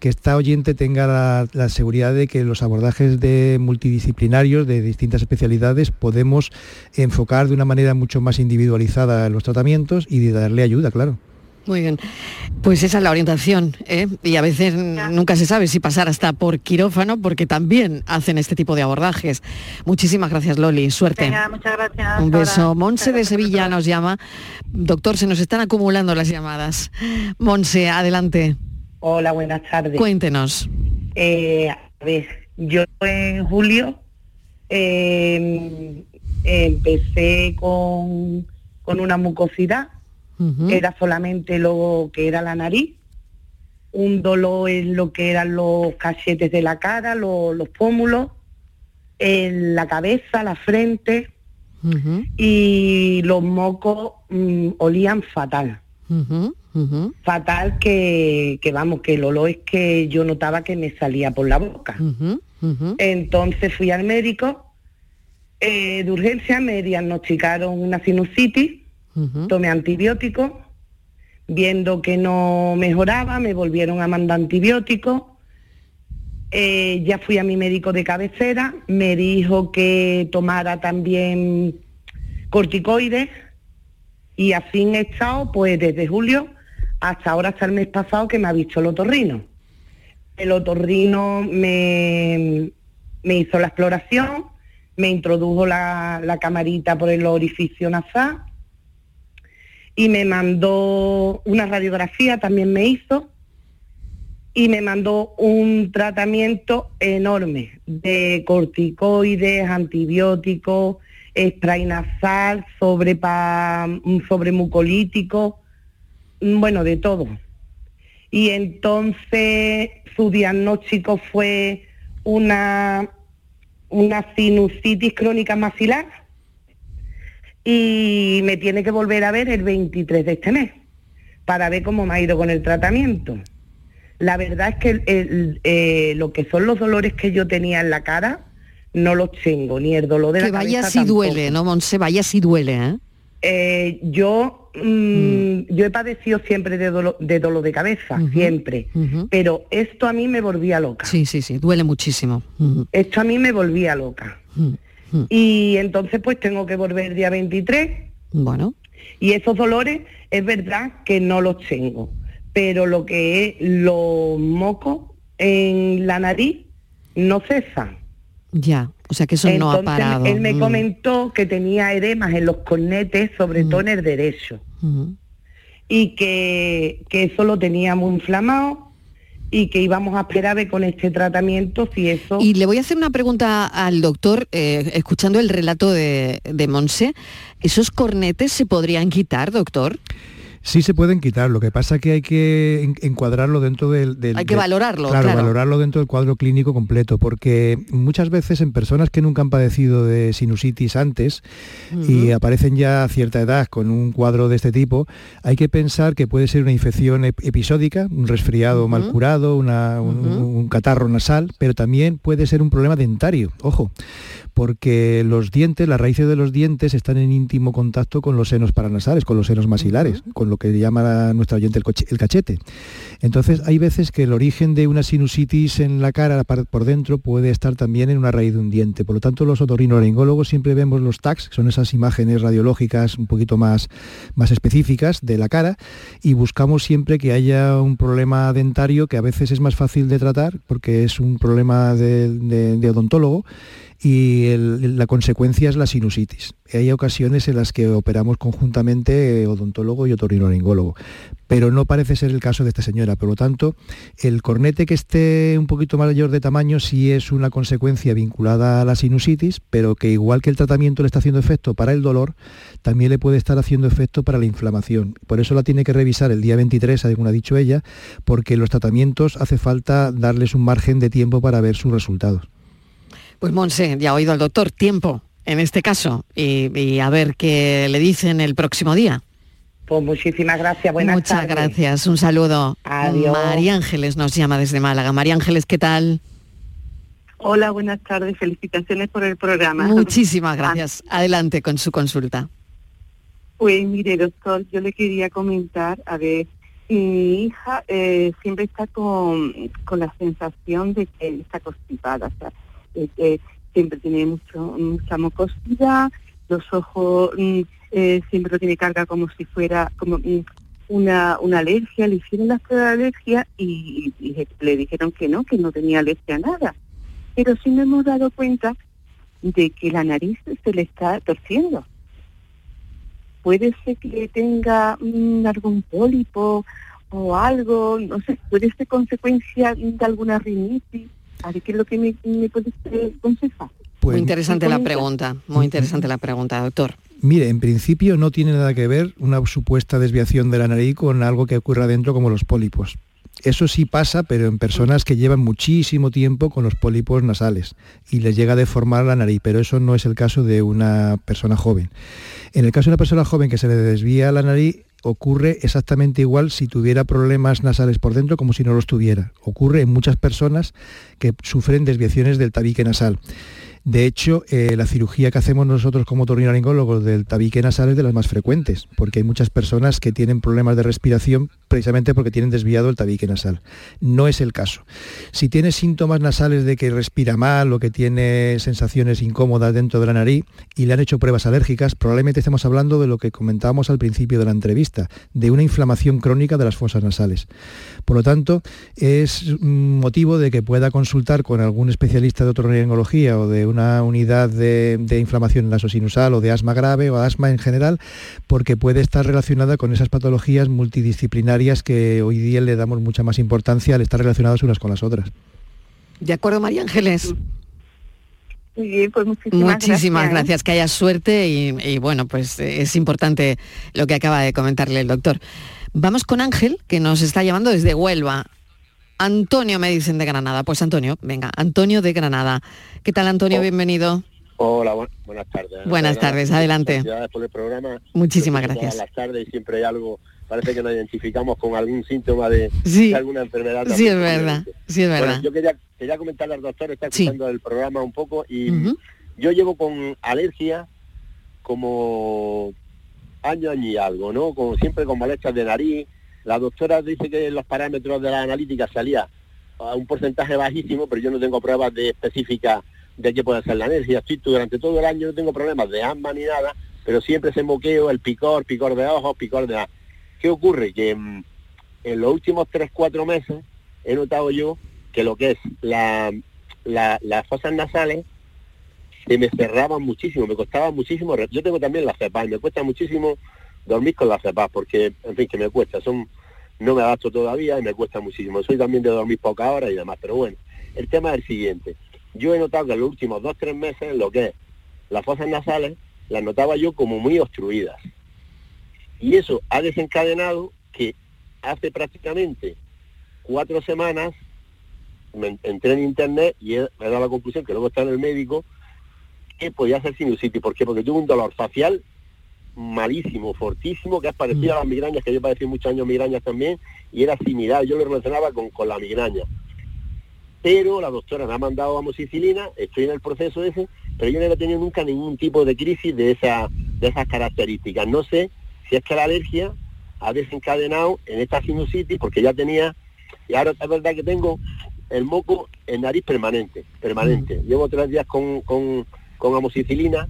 [SPEAKER 4] que esta oyente tenga la, la seguridad de que los abordajes de multidisciplinarios de distintas especialidades podemos enfocar de una manera mucho más individualizada los tratamientos y de darle ayuda, claro.
[SPEAKER 3] Muy bien. Pues esa es la orientación, ¿eh? y a veces nunca se sabe si pasar hasta por quirófano, porque también hacen este tipo de abordajes. Muchísimas gracias, Loli. Suerte.
[SPEAKER 10] muchas gracias.
[SPEAKER 3] Un beso. Monse de Sevilla nos llama. Doctor, se nos están acumulando las llamadas. Monse, adelante.
[SPEAKER 11] Hola, buenas tardes.
[SPEAKER 3] Cuéntenos.
[SPEAKER 11] Eh, a ver, yo en julio em, empecé con, con una mucosidad era solamente lo que era la nariz, un dolor en lo que eran los cachetes de la cara, los pómulos, en la cabeza, la frente, y los mocos mm, olían fatal. Fatal que, vamos, que el olor es que yo notaba que me salía por la boca. Entonces fui al médico, eh, de urgencia me diagnosticaron una sinusitis tomé antibióticos, viendo que no mejoraba, me volvieron a mandar antibióticos. Eh, ya fui a mi médico de cabecera, me dijo que tomara también corticoides y así he estado pues desde julio hasta ahora, hasta el mes pasado que me ha visto el otorrino. El otorrino me, me hizo la exploración, me introdujo la, la camarita por el orificio nasal y me mandó una radiografía, también me hizo, y me mandó un tratamiento enorme de corticoides, antibióticos, spray nasal, sobre, sobre mucolítico, bueno, de todo. Y entonces su diagnóstico fue una, una sinusitis crónica maxilar y me tiene que volver a ver el 23 de este mes para ver cómo me ha ido con el tratamiento. La verdad es que eh, lo que son los dolores que yo tenía en la cara no los tengo, ni el dolor de
[SPEAKER 3] que
[SPEAKER 11] la
[SPEAKER 3] vaya si duele, ¿no, Monse? Vaya si duele, ¿eh?
[SPEAKER 11] eh yo, mm, mm. yo he padecido siempre de, dolor de cabeza, siempre, pero esto a mí me volvía loca.
[SPEAKER 3] Sí, sí, sí, duele muchísimo.
[SPEAKER 11] Esto a mí me volvía loca. Mm. Y entonces pues tengo que volver día 23.
[SPEAKER 3] Bueno.
[SPEAKER 11] Y esos dolores es verdad que no los tengo, pero lo que es los mocos en la nariz no cesan.
[SPEAKER 3] Ya, o sea que eso no ha parado.
[SPEAKER 11] Él me mm. comentó que tenía edemas en los cornetes, sobre mm. todo en el derecho. Y que, que eso lo tenía muy inflamado y que íbamos a esperar con este tratamiento si eso...
[SPEAKER 3] Y le voy a hacer una pregunta al doctor, eh, escuchando el relato de, de Monse. ¿Esos cornetes se podrían quitar, doctor?
[SPEAKER 4] Sí se pueden quitar, lo que pasa es que hay que encuadrarlo dentro del...
[SPEAKER 3] hay que valorarlo,
[SPEAKER 4] claro, valorarlo dentro del cuadro clínico completo, porque muchas veces en personas que nunca han padecido de sinusitis antes y aparecen ya a cierta edad con un cuadro de este tipo, hay que pensar que puede ser una infección episódica, un resfriado mal curado, un catarro nasal, pero también puede ser un problema dentario, ojo porque los dientes, las raíces de los dientes están en íntimo contacto con los senos paranasales, con los senos masilares, con lo que llama nuestra oyente el, cachete. Entonces hay veces que el origen de una sinusitis en la cara por dentro puede estar también en una raíz de un diente. Por lo tanto, los otorrinolaringólogos siempre vemos los tags, que son esas imágenes radiológicas un poquito más, más específicas de la cara, y buscamos siempre que haya un problema dentario que a veces es más fácil de tratar porque es un problema de odontólogo y la consecuencia es la sinusitis. Hay ocasiones en las que operamos conjuntamente odontólogo y otorrinolaringólogo, pero no parece ser el caso de esta señora. Por lo tanto, el cornete que esté un poquito mayor de tamaño sí es una consecuencia vinculada a la sinusitis, pero que igual que el tratamiento le está haciendo efecto para el dolor, también le puede estar haciendo efecto para la inflamación. Por eso la tiene que revisar el día 23, según ha dicho ella, porque los tratamientos hace falta darles un margen de tiempo para ver sus resultados.
[SPEAKER 3] Pues Monse, ya ha oído al doctor, tiempo en este caso y, a ver qué le dicen el próximo día.
[SPEAKER 11] Pues muchísimas gracias, buenas
[SPEAKER 3] Muchas gracias, un saludo.
[SPEAKER 11] Adiós.
[SPEAKER 3] María Ángeles nos llama desde Málaga. María Ángeles, ¿qué tal?
[SPEAKER 12] Hola, buenas tardes, felicitaciones por el programa.
[SPEAKER 3] Muchísimas gracias. Adelante con su consulta.
[SPEAKER 12] Pues mire, doctor, yo le quería comentar, a ver, mi hija eh, siempre está con, con la sensación de que está constipada, o sea, que siempre tiene mucho, mucha mucosidad, los ojos mm, eh, siempre lo tiene carga como si fuera como mm, una, una alergia, le hicieron las pruebas de alergia y, le dijeron que no, que no tenía alergia a nada. Pero sí me hemos dado cuenta de que la nariz se le está torciendo. Puede ser que tenga mm, algún pólipo o algo, no sé, puede ser consecuencia de alguna rinitis. A ver, ¿qué es lo que me, me puede usted aconsejar?
[SPEAKER 3] muy interesante la pregunta, muy interesante la pregunta, doctor.
[SPEAKER 4] Mire, en principio no tiene nada que ver una supuesta desviación de la nariz con algo que ocurra dentro como los pólipos. Eso sí pasa, pero en personas que llevan muchísimo tiempo con los pólipos nasales y les llega a deformar la nariz, pero eso no es el caso de una persona joven. En el caso de una persona joven que se le desvía la nariz, ocurre exactamente igual si tuviera problemas nasales por dentro como si no los tuviera. Ocurre en muchas personas que sufren desviaciones del tabique nasal. De hecho, eh, la cirugía que hacemos nosotros como otorrinolaringólogos del tabique nasal es de las más frecuentes, porque hay muchas personas que tienen problemas de respiración precisamente porque tienen desviado el tabique nasal. No es el caso. Si tiene síntomas nasales de que respira mal o que tiene sensaciones incómodas dentro de la nariz y le han hecho pruebas alérgicas, probablemente estemos hablando de lo que comentábamos al principio de la entrevista, de una inflamación crónica de las fosas nasales. Por lo tanto, es motivo de que pueda consultar con algún especialista de otorrinolaringología o de una unidad de, de inflamación nasosinusal o de asma grave o asma en general, porque puede estar relacionada con esas patologías multidisciplinarias que hoy día le damos mucha más importancia al estar relacionadas unas con las otras.
[SPEAKER 3] ¿De acuerdo, María Ángeles?
[SPEAKER 12] Muy bien, pues muchísimas,
[SPEAKER 3] Muchísimas
[SPEAKER 12] gracias.
[SPEAKER 3] gracias, que haya suerte y, y, bueno, pues eh, es importante lo que acaba de comentarle el doctor. Vamos con Ángel, que nos está llamando desde Huelva. Antonio me dicen de Granada. Pues Antonio, venga, Antonio de Granada. ¿Qué tal Antonio? Bienvenido.
[SPEAKER 13] Hola, bu- buenas tardes.
[SPEAKER 3] Buenas tardes, adelante.
[SPEAKER 13] Felicidades por el programa.
[SPEAKER 3] Muchísimas gracias.
[SPEAKER 13] Todas las tardes y siempre hay algo, parece que nos identificamos con algún síntoma de,
[SPEAKER 3] Sí.
[SPEAKER 13] de alguna enfermedad.
[SPEAKER 3] Sí, es verdad, sí, es
[SPEAKER 13] Bueno,
[SPEAKER 3] verdad.
[SPEAKER 13] yo quería, quería comentarle al doctor, está
[SPEAKER 3] Sí.
[SPEAKER 13] escuchando el programa un poco y
[SPEAKER 3] Ujú.
[SPEAKER 13] yo llevo con alergia como año, año y algo, ¿no? Como siempre con molestias de nariz. La doctora dice que los parámetros de la analítica salía a un porcentaje bajísimo, pero yo no tengo pruebas de específicas de qué puede ser la alergia. Estoy durante todo el año no tengo problemas de asma ni nada, pero siempre ese moqueo, el picor, picor de ojos, picor de... la- ¿Qué ocurre? Que mm, en los últimos 3-4 meses he notado yo que lo que es la, la- las fosas nasales se me cerraban muchísimo, me costaba muchísimo. Yo tengo también la cepa y me cuesta muchísimo dormir con la cepa porque, en fin, que me cuesta. Son no me adapto todavía y me cuesta muchísimo. Soy también de dormir poca hora y demás, pero bueno, el tema es el siguiente. Yo he notado que en los últimos dos, tres meses lo que es las fosas nasales las notaba yo como muy obstruidas. Y eso ha desencadenado que hace prácticamente cuatro semanas me entré en internet y me he dado la conclusión que luego está en el médico que podía ser sinusitis. ¿Por qué? Porque tuve un dolor facial malísimo, fortísimo, que es parecido a las migrañas, que yo padecí muchos años migrañas también, y era similar, yo lo relacionaba con, con la migraña. Pero la doctora me ha mandado amoxicilina, estoy en el proceso ese, pero yo no he tenido nunca ningún tipo de crisis de, esa, de esas características. No sé si es que la alergia ha desencadenado en esta sinusitis, porque ya tenía, y ahora es verdad que tengo el moco en nariz permanente, permanente. Llevo tres días con, con, con amoxicilina,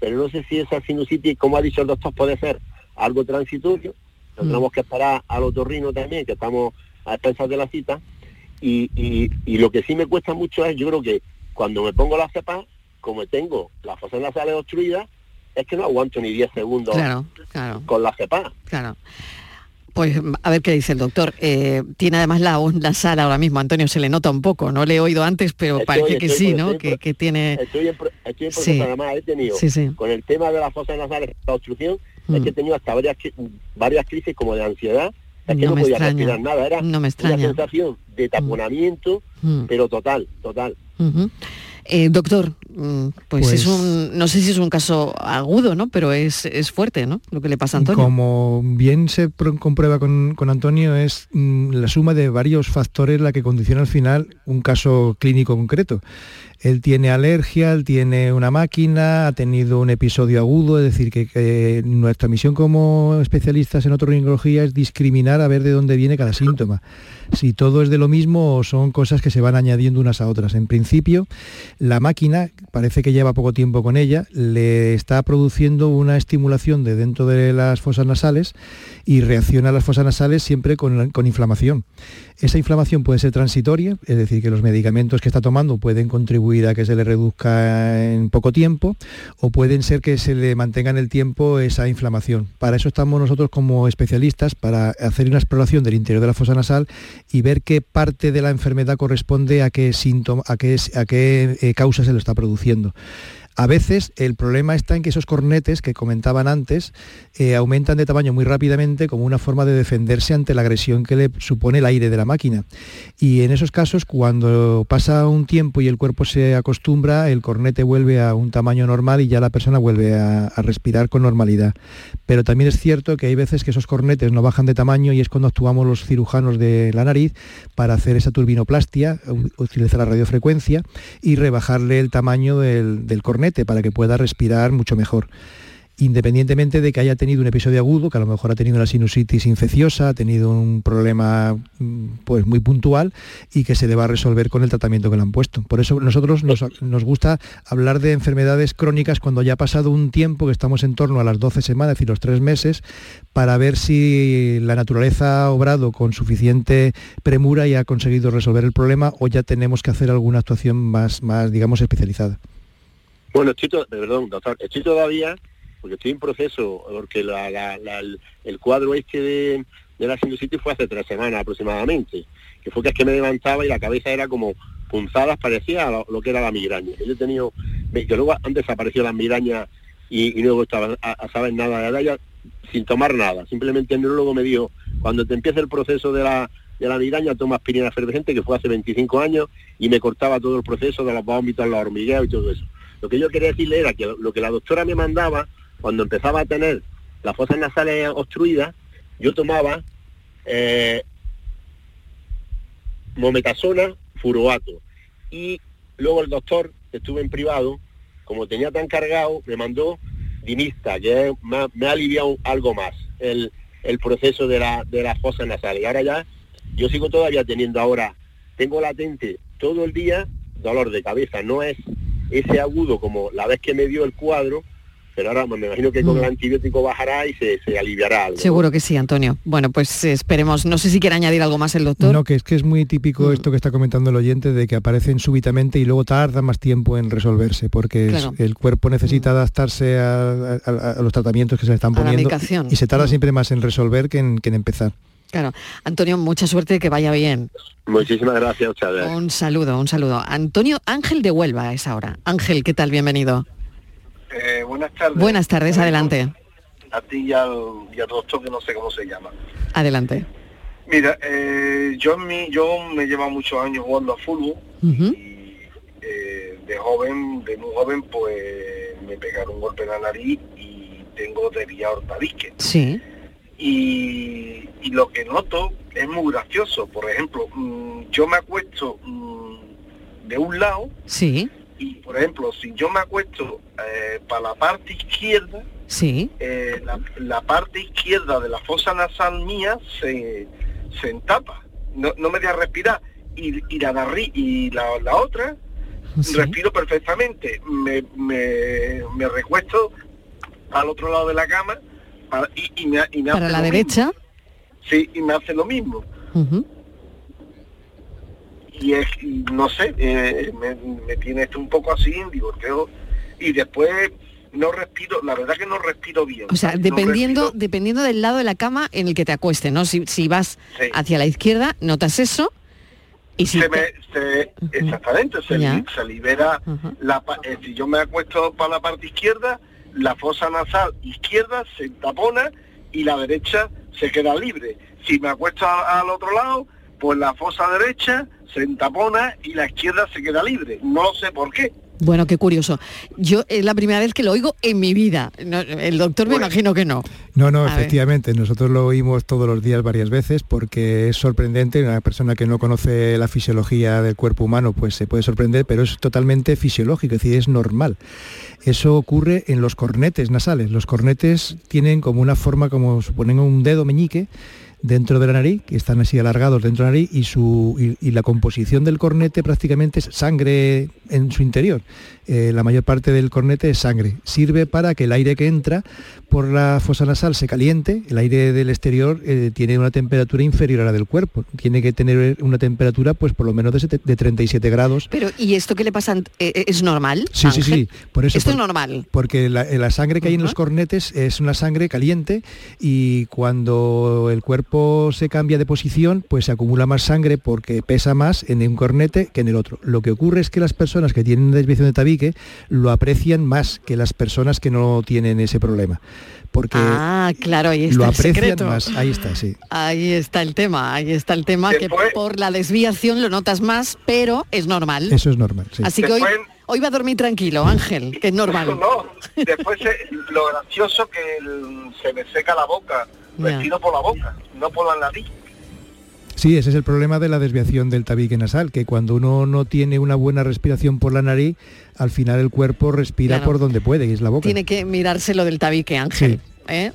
[SPEAKER 13] pero no sé si esa sinusitis, como ha dicho el doctor, puede ser algo transitorio. Nos tenemos que esperar al otorrino también, que estamos a expensas de la cita. Y, y, y lo que sí me cuesta mucho es, yo creo que cuando me pongo la cepa, como tengo las fosas nasales obstruidas, es que no aguanto ni 10 segundos
[SPEAKER 3] Claro, claro,
[SPEAKER 13] con la cepa.
[SPEAKER 3] claro. Pues a ver qué dice el doctor. Eh, tiene además la voz nasal ahora mismo, Antonio, se le nota un poco, no le he oído antes, pero
[SPEAKER 13] Estoy-
[SPEAKER 3] parece que sí, ¿no?
[SPEAKER 13] estoy-
[SPEAKER 3] Que, que tiene...
[SPEAKER 13] Estoy en, estoy en
[SPEAKER 3] Sí.
[SPEAKER 13] además he tenido,
[SPEAKER 3] Sí, sí.
[SPEAKER 13] con el tema de las fosas nasales, la obstrucción, es
[SPEAKER 3] Mm.
[SPEAKER 13] que he tenido hasta varias, varias crisis como de ansiedad, es que
[SPEAKER 3] No
[SPEAKER 13] no,
[SPEAKER 3] me
[SPEAKER 13] podía
[SPEAKER 3] extraña.
[SPEAKER 13] respirar nada, era
[SPEAKER 3] No me
[SPEAKER 13] una sensación de taponamiento,
[SPEAKER 3] Mm.
[SPEAKER 13] pero total, total.
[SPEAKER 3] Eh, doctor, mm, pues, es pues un, no sé si es un caso agudo, ¿no? Pero es, es fuerte, ¿no? Lo que le pasa a Antonio.
[SPEAKER 4] Como bien se comprueba con, con Antonio, es mm, la suma de varios factores la que condiciona al final un caso clínico concreto. Él tiene alergia, él tiene una máquina, ha tenido un episodio agudo, es decir, que, nuestra misión como especialistas en otorrinolaringología es discriminar a ver de dónde viene cada síntoma. Si todo es de lo mismo o son cosas que se van añadiendo unas a otras. En principio, la máquina, parece que lleva poco tiempo con ella, le está produciendo una estimulación de dentro de las fosas nasales y reacciona a las fosas nasales siempre con, con inflamación. Esa inflamación puede ser transitoria, es decir, que los medicamentos que está tomando pueden contribuir a que se le reduzca en poco tiempo, o pueden ser que se le mantenga en el tiempo esa inflamación. Para eso estamos nosotros como especialistas, para hacer una exploración del interior de la fosa nasal y ver qué parte de la enfermedad corresponde a qué síntoma, a qué, a qué eh, causa se lo está produciendo. A veces el problema está en que esos cornetes que comentaban antes eh, aumentan de tamaño muy rápidamente como una forma de defenderse ante la agresión que le supone el aire de la máquina. Y en esos casos, cuando pasa un tiempo y el cuerpo se acostumbra, el cornete vuelve a un tamaño normal y ya la persona vuelve a, respirar con normalidad. Pero también es cierto que hay veces que esos cornetes no bajan de tamaño y es cuando actuamos los cirujanos de la nariz para hacer esa turbinoplastia, utilizar la radiofrecuencia y rebajarle el tamaño del, del cornete para que pueda respirar mucho mejor independientemente de que haya tenido un episodio agudo, que a lo mejor ha tenido una sinusitis infecciosa, ha tenido un problema mm, pues muy puntual y que se le va a resolver con el tratamiento que le han puesto. Por eso nosotros nos, gusta hablar de enfermedades crónicas cuando ya ha pasado un tiempo, que estamos en torno a las 12 semanas y los 3 meses, para ver si la naturaleza ha obrado con suficiente premura y ha conseguido resolver el problema o ya tenemos que hacer alguna actuación más, más digamos, especializada.
[SPEAKER 13] Bueno, estoy, perdón, doctor, estoy todavía, porque estoy en proceso, porque el, cuadro este de, la sinusitis fue hace tres semanas aproximadamente, que fue que es que me levantaba y la cabeza era como punzadas, parecía lo, que era la migraña. Yo he tenido, que luego han desaparecido las migrañas y, luego estaba a, saber nada de ella sin tomar nada. Simplemente el neurólogo me dijo, cuando te empiece el proceso de la, de la migraña, toma aspirina efervescente, que fue hace 25 años, y me cortaba todo el proceso de los vómitos, los hormigueos y todo eso. Lo que yo quería decirle era que lo que la doctora me mandaba, cuando empezaba a tener las fosas nasales obstruidas, yo tomaba eh, mometasona, furoato. Y luego el doctor, que estuve en privado, como tenía tan cargado, me mandó dinista, que me, ha aliviado algo más el, proceso de, la, de las fosas nasales. Y ahora ya, yo sigo todavía teniendo ahora, tengo latente todo el día dolor de cabeza, no es ese agudo como la vez que me dio el cuadro, pero ahora me imagino que con el mm. antibiótico bajará y se, aliviará algo.
[SPEAKER 3] Seguro que sí, Antonio. Bueno, pues esperemos. No sé si quiere añadir algo más el doctor.
[SPEAKER 4] No, que es que es muy típico mm. esto que está comentando el oyente de que aparecen súbitamente y luego tarda más tiempo en resolverse, porque el cuerpo necesita mm. adaptarse a, los tratamientos que se le están poniendo y se tarda siempre más en resolver que en, que en empezar.
[SPEAKER 3] Claro. Antonio, mucha suerte, que vaya bien.
[SPEAKER 13] Muchísimas gracias, Chávez.
[SPEAKER 3] Un saludo, un saludo. Antonio Ángel de Huelva es ahora. Ángel, ¿qué tal? Bienvenido.
[SPEAKER 14] Eh, buenas tardes.
[SPEAKER 3] Buenas tardes, adelante.
[SPEAKER 14] A ti y al, doctor que no sé cómo se llama.
[SPEAKER 3] Adelante.
[SPEAKER 14] Mira, eh, yo, mi, yo me llevo muchos años jugando a fútbol y eh, de joven, de muy joven, pues me pegaron un golpe en la nariz y tengo desviado hortalisque.
[SPEAKER 3] Sí
[SPEAKER 14] y, lo que noto es muy gracioso. Por ejemplo, mm, yo me acuesto mm, de un lado
[SPEAKER 3] sí.
[SPEAKER 14] y, por ejemplo, si yo me acuesto eh, para la parte izquierda,
[SPEAKER 3] sí.
[SPEAKER 14] Eh, la, parte izquierda de la fosa nasal mía se, se entapa, no, no me deja respirar. Y, y la, y la, la otra respiro perfectamente. Me, me, me recuesto al otro lado de la cama para, y, me,
[SPEAKER 3] ¿Para la derecha?
[SPEAKER 14] Sí, y me hace lo mismo. Y es, no sé, eh, me, tiene esto un poco así, digo, creo, y después no respiro, la verdad que no respiro bien.
[SPEAKER 3] O sea, dependiendo, dependiendo del lado de la cama en el que te acuestes, ¿no? Si, si vas hacia la izquierda, notas eso. Y si
[SPEAKER 14] se me, exactamente, se, libera la eh, si yo me acuesto para la parte izquierda, la fosa nasal izquierda se tapona y la derecha se queda libre. Si me acuesto al otro lado, pues la fosa derecha se entapona y la izquierda se queda libre. No sé por qué.
[SPEAKER 3] Bueno, qué curioso. Yo es la primera vez que lo oigo en mi vida. el doctor me imagino que no.
[SPEAKER 4] No, no, efectivamente. Nosotros lo oímos todos los días varias veces porque es sorprendente. Una persona que no conoce la fisiología del cuerpo humano pues se puede sorprender, pero es totalmente fisiológico, es decir, es normal. Eso ocurre en los cornetes nasales. Los cornetes tienen como una forma como suponen un dedo meñique dentro de la nariz, que están así alargados dentro de la nariz, y, su, y, la composición del cornete prácticamente es sangre en su interior. Eh, la mayor parte del cornete es sangre. Sirve para que el aire que entra por la fosa nasal se caliente, el aire del exterior eh, tiene una temperatura inferior a la del cuerpo, tiene que tener una temperatura pues por lo menos de, de 37 grados.
[SPEAKER 3] Pero, ¿y esto qué le pasa? Eh, ¿Es normal?
[SPEAKER 4] Sí, sí, sí.
[SPEAKER 3] Por eso, ¿Esto es normal?
[SPEAKER 4] Porque la, sangre que hay en los cornetes es una sangre caliente y cuando el cuerpo se cambia de posición, pues se acumula más sangre porque pesa más en un cornete que en el otro. Lo que ocurre es que las personas que tienen desviación de tabique lo aprecian más que las personas que no tienen ese problema porque
[SPEAKER 3] ah, claro, ahí está
[SPEAKER 4] lo
[SPEAKER 3] aprecian
[SPEAKER 4] más. Ahí está, sí.
[SPEAKER 3] Ahí está el tema, ahí está el tema que por la desviación lo notas más, pero es normal.
[SPEAKER 4] Eso es normal, sí.
[SPEAKER 3] Así que hoy, hoy va a dormir tranquilo, Ángel, que es normal.
[SPEAKER 14] No, después lo gracioso que se me seca la boca, vestido por la boca, no por la nariz.
[SPEAKER 4] Sí, ese es el problema de la desviación del tabique nasal, que cuando uno no tiene una buena respiración por la nariz, al final el cuerpo respira por donde puede, y es la boca.
[SPEAKER 3] Tiene que mirárselo del tabique, Ángel. ¿eh?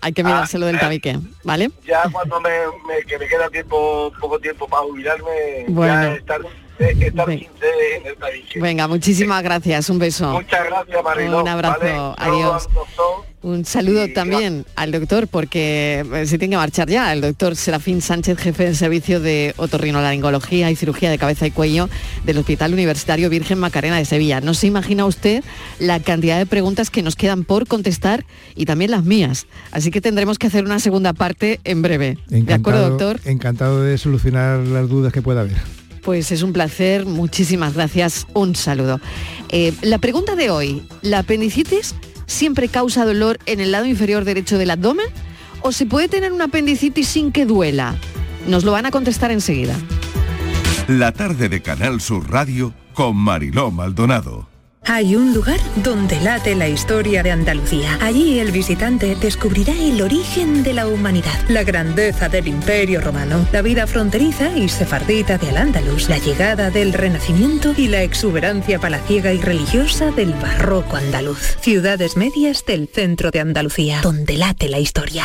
[SPEAKER 3] hay, que, mirárselo del ah, tabique, ¿vale?
[SPEAKER 14] Ya cuando me, que me queda tiempo, poco tiempo para jubilarme, ya estar estar en el tabique.
[SPEAKER 3] Venga, muchísimas gracias, un beso.
[SPEAKER 14] Muchas gracias, Mariló.
[SPEAKER 3] Un abrazo, adiós. Un saludo también al doctor, porque eh, se tiene que marchar ya, el doctor Serafín Sánchez, jefe del servicio de otorrinolaringología y cirugía de cabeza y cuello del Hospital Universitario Virgen Macarena de Sevilla. No se imagina usted la cantidad de preguntas que nos quedan por contestar y también las mías. Así que tendremos que hacer una segunda parte en breve. ¿De acuerdo, doctor?
[SPEAKER 4] Encantado de solucionar las dudas que pueda haber.
[SPEAKER 3] Pues es un placer, muchísimas gracias, un saludo. Eh, la pregunta de hoy, ¿la apendicitis siempre causa dolor en el lado inferior derecho del abdomen? ¿O se puede tener una apendicitis sin que duela? Nos lo van a contestar enseguida.
[SPEAKER 1] La tarde de Canal Sur Radio con Mariló Maldonado.
[SPEAKER 15] Hay un lugar donde late la historia de Andalucía. Allí el visitante descubrirá el origen de la humanidad, la grandeza del imperio romano, la vida fronteriza y sefardita de Al-Ándalus, la llegada del Renacimiento y la exuberancia palaciega y religiosa del barroco andaluz. Ciudades medias del centro de Andalucía, donde late la historia.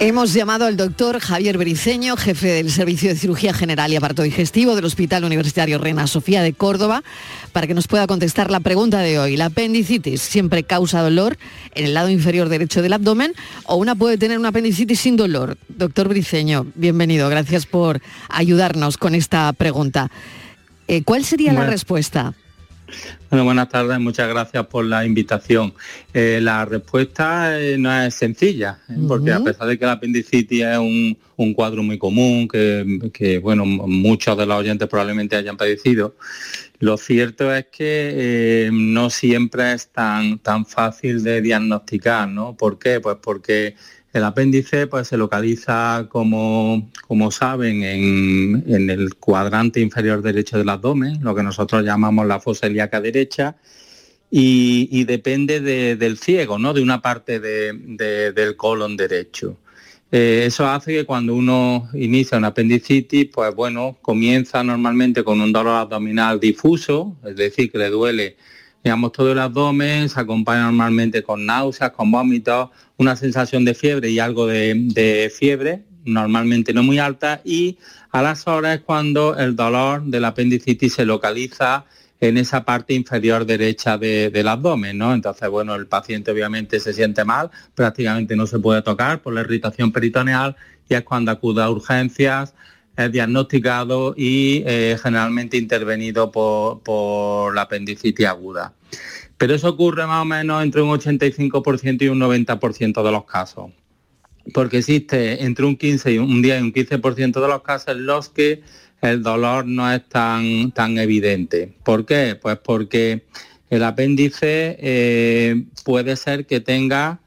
[SPEAKER 3] Hemos llamado al doctor Javier Briceño, jefe del Servicio de Cirugía General y Aparto Digestivo del Hospital Universitario Reina Sofía de Córdoba, para que nos pueda contestar la pregunta de hoy. ¿La apendicitis siempre causa dolor en el lado inferior derecho del abdomen o una puede tener una apendicitis sin dolor? Doctor Briceño, bienvenido. Gracias por ayudarnos con esta pregunta. Eh, ¿Cuál sería la respuesta?
[SPEAKER 16] Bueno, buenas tardes, muchas gracias por la invitación. Eh, la respuesta eh, no es sencilla, ¿eh? porque a pesar de que la apendicitis es un, cuadro muy común, que, bueno, muchos de los oyentes probablemente hayan padecido, lo cierto es que no siempre es tan, tan fácil de diagnosticar, ¿no? ¿Por qué? Pues porque el apéndice pues, se localiza, como, como saben, en, el cuadrante inferior derecho del abdomen, lo que nosotros llamamos la fosa ilíaca derecha, y, depende del ciego, ¿no? de una parte del colon derecho. Eh, eso hace que cuando uno inicia una apendicitis, pues bueno, comienza normalmente con un dolor abdominal difuso, es decir, que le duele digamos, todo el abdomen, se acompaña normalmente con náuseas, con vómitos, una sensación de fiebre y algo de, fiebre, normalmente no muy alta, y a las horas cuando el dolor del apendicitis se localiza en esa parte inferior derecha del abdomen, ¿no? Entonces, bueno, el paciente obviamente se siente mal, prácticamente no se puede tocar por la irritación peritoneal y es cuando acude a urgencias, es diagnosticado y eh, generalmente intervenido por, por la apendicitis aguda. Pero eso ocurre más o menos entre un 85% y un 90% de los casos. Porque existe entre un 15 y un 10 y un 15% de los casos en los que el dolor no es tan, tan evidente. ¿Por qué? Pues porque el apéndice eh, puede ser que tenga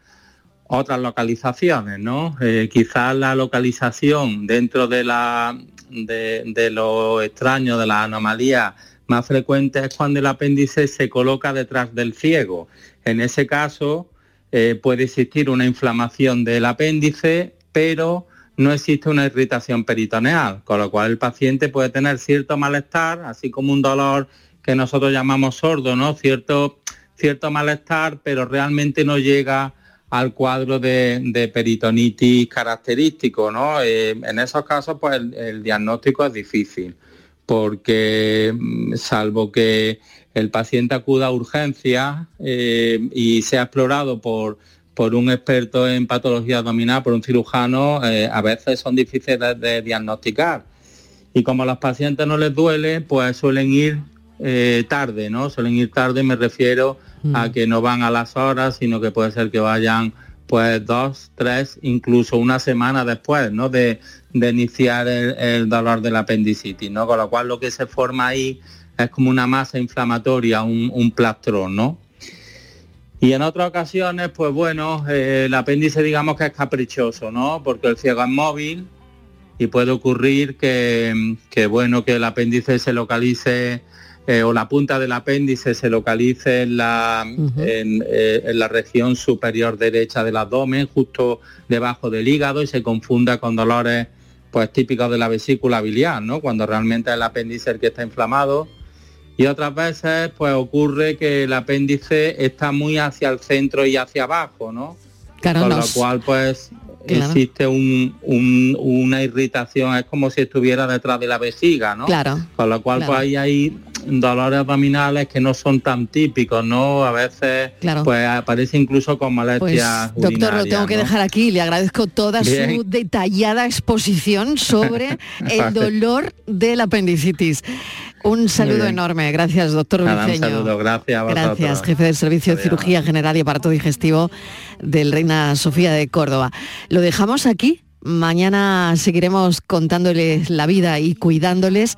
[SPEAKER 16] otras localizaciones, ¿no? Eh, quizás la localización dentro de, la, de, lo extraño, de la anomalía más frecuente es cuando el apéndice se coloca detrás del ciego. En ese caso eh, puede existir una inflamación del apéndice, pero no existe una irritación peritoneal, con lo cual el paciente puede tener cierto malestar, así como un dolor que nosotros llamamos sordo, ¿no? Cierto, cierto malestar, pero realmente no llega al cuadro de, peritonitis característico, ¿no? Eh, en esos casos, pues el, diagnóstico es difícil, porque mm, salvo que el paciente acuda a urgencia eh, y sea explorado por, por un experto en patología abdominal, por un cirujano, eh, a veces son difíciles de, diagnosticar. Y como a los pacientes no les duele, pues suelen ir tarde, ¿no? Suelen ir tarde, me refiero a mm. que no van a las horas, sino que puede ser que vayan pues dos, tres, incluso una semana después, ¿no? De, iniciar el, dolor del apendicitis, ¿no? Con lo cual lo que se forma ahí es como una masa inflamatoria, un, un plastrón, ¿no? Y en otras ocasiones, pues bueno, eh, el apéndice digamos que es caprichoso, ¿no? Porque el ciego es móvil y puede ocurrir que, que bueno, que el apéndice se localice eh, o la punta del apéndice se localice en la, eh, en, la región superior derecha del abdomen, justo debajo del hígado, y se confunda con dolores pues típicos de la vesícula biliar, ¿no? Cuando realmente es el apéndice el que está inflamado. Y otras veces pues ocurre que el apéndice está muy hacia el centro y hacia abajo, ¿no? con lo cual pues existe una irritación, es como si estuviera detrás de la vejiga, ¿no?
[SPEAKER 3] Claro.
[SPEAKER 16] Con lo cual pues ahí hay dolores abdominales que no son tan típicos, ¿no? A veces pues aparece incluso con molestias
[SPEAKER 3] pues, Doctor, lo tengo que dejar aquí. Le agradezco toda su detallada exposición sobre el dolor del apendicitis. Un saludo enorme. Gracias, doctor
[SPEAKER 16] Nada, Un saludo, gracias.
[SPEAKER 3] gracias, jefe del Servicio de Cirugía General y Aparato Digestivo del Reina Sofía de Córdoba. Lo dejamos aquí. Mañana seguiremos contándoles la vida y cuidándoles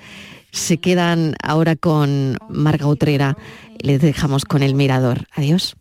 [SPEAKER 3] se quedan ahora con Marga Utrera. Les dejamos con el mirador. Adiós.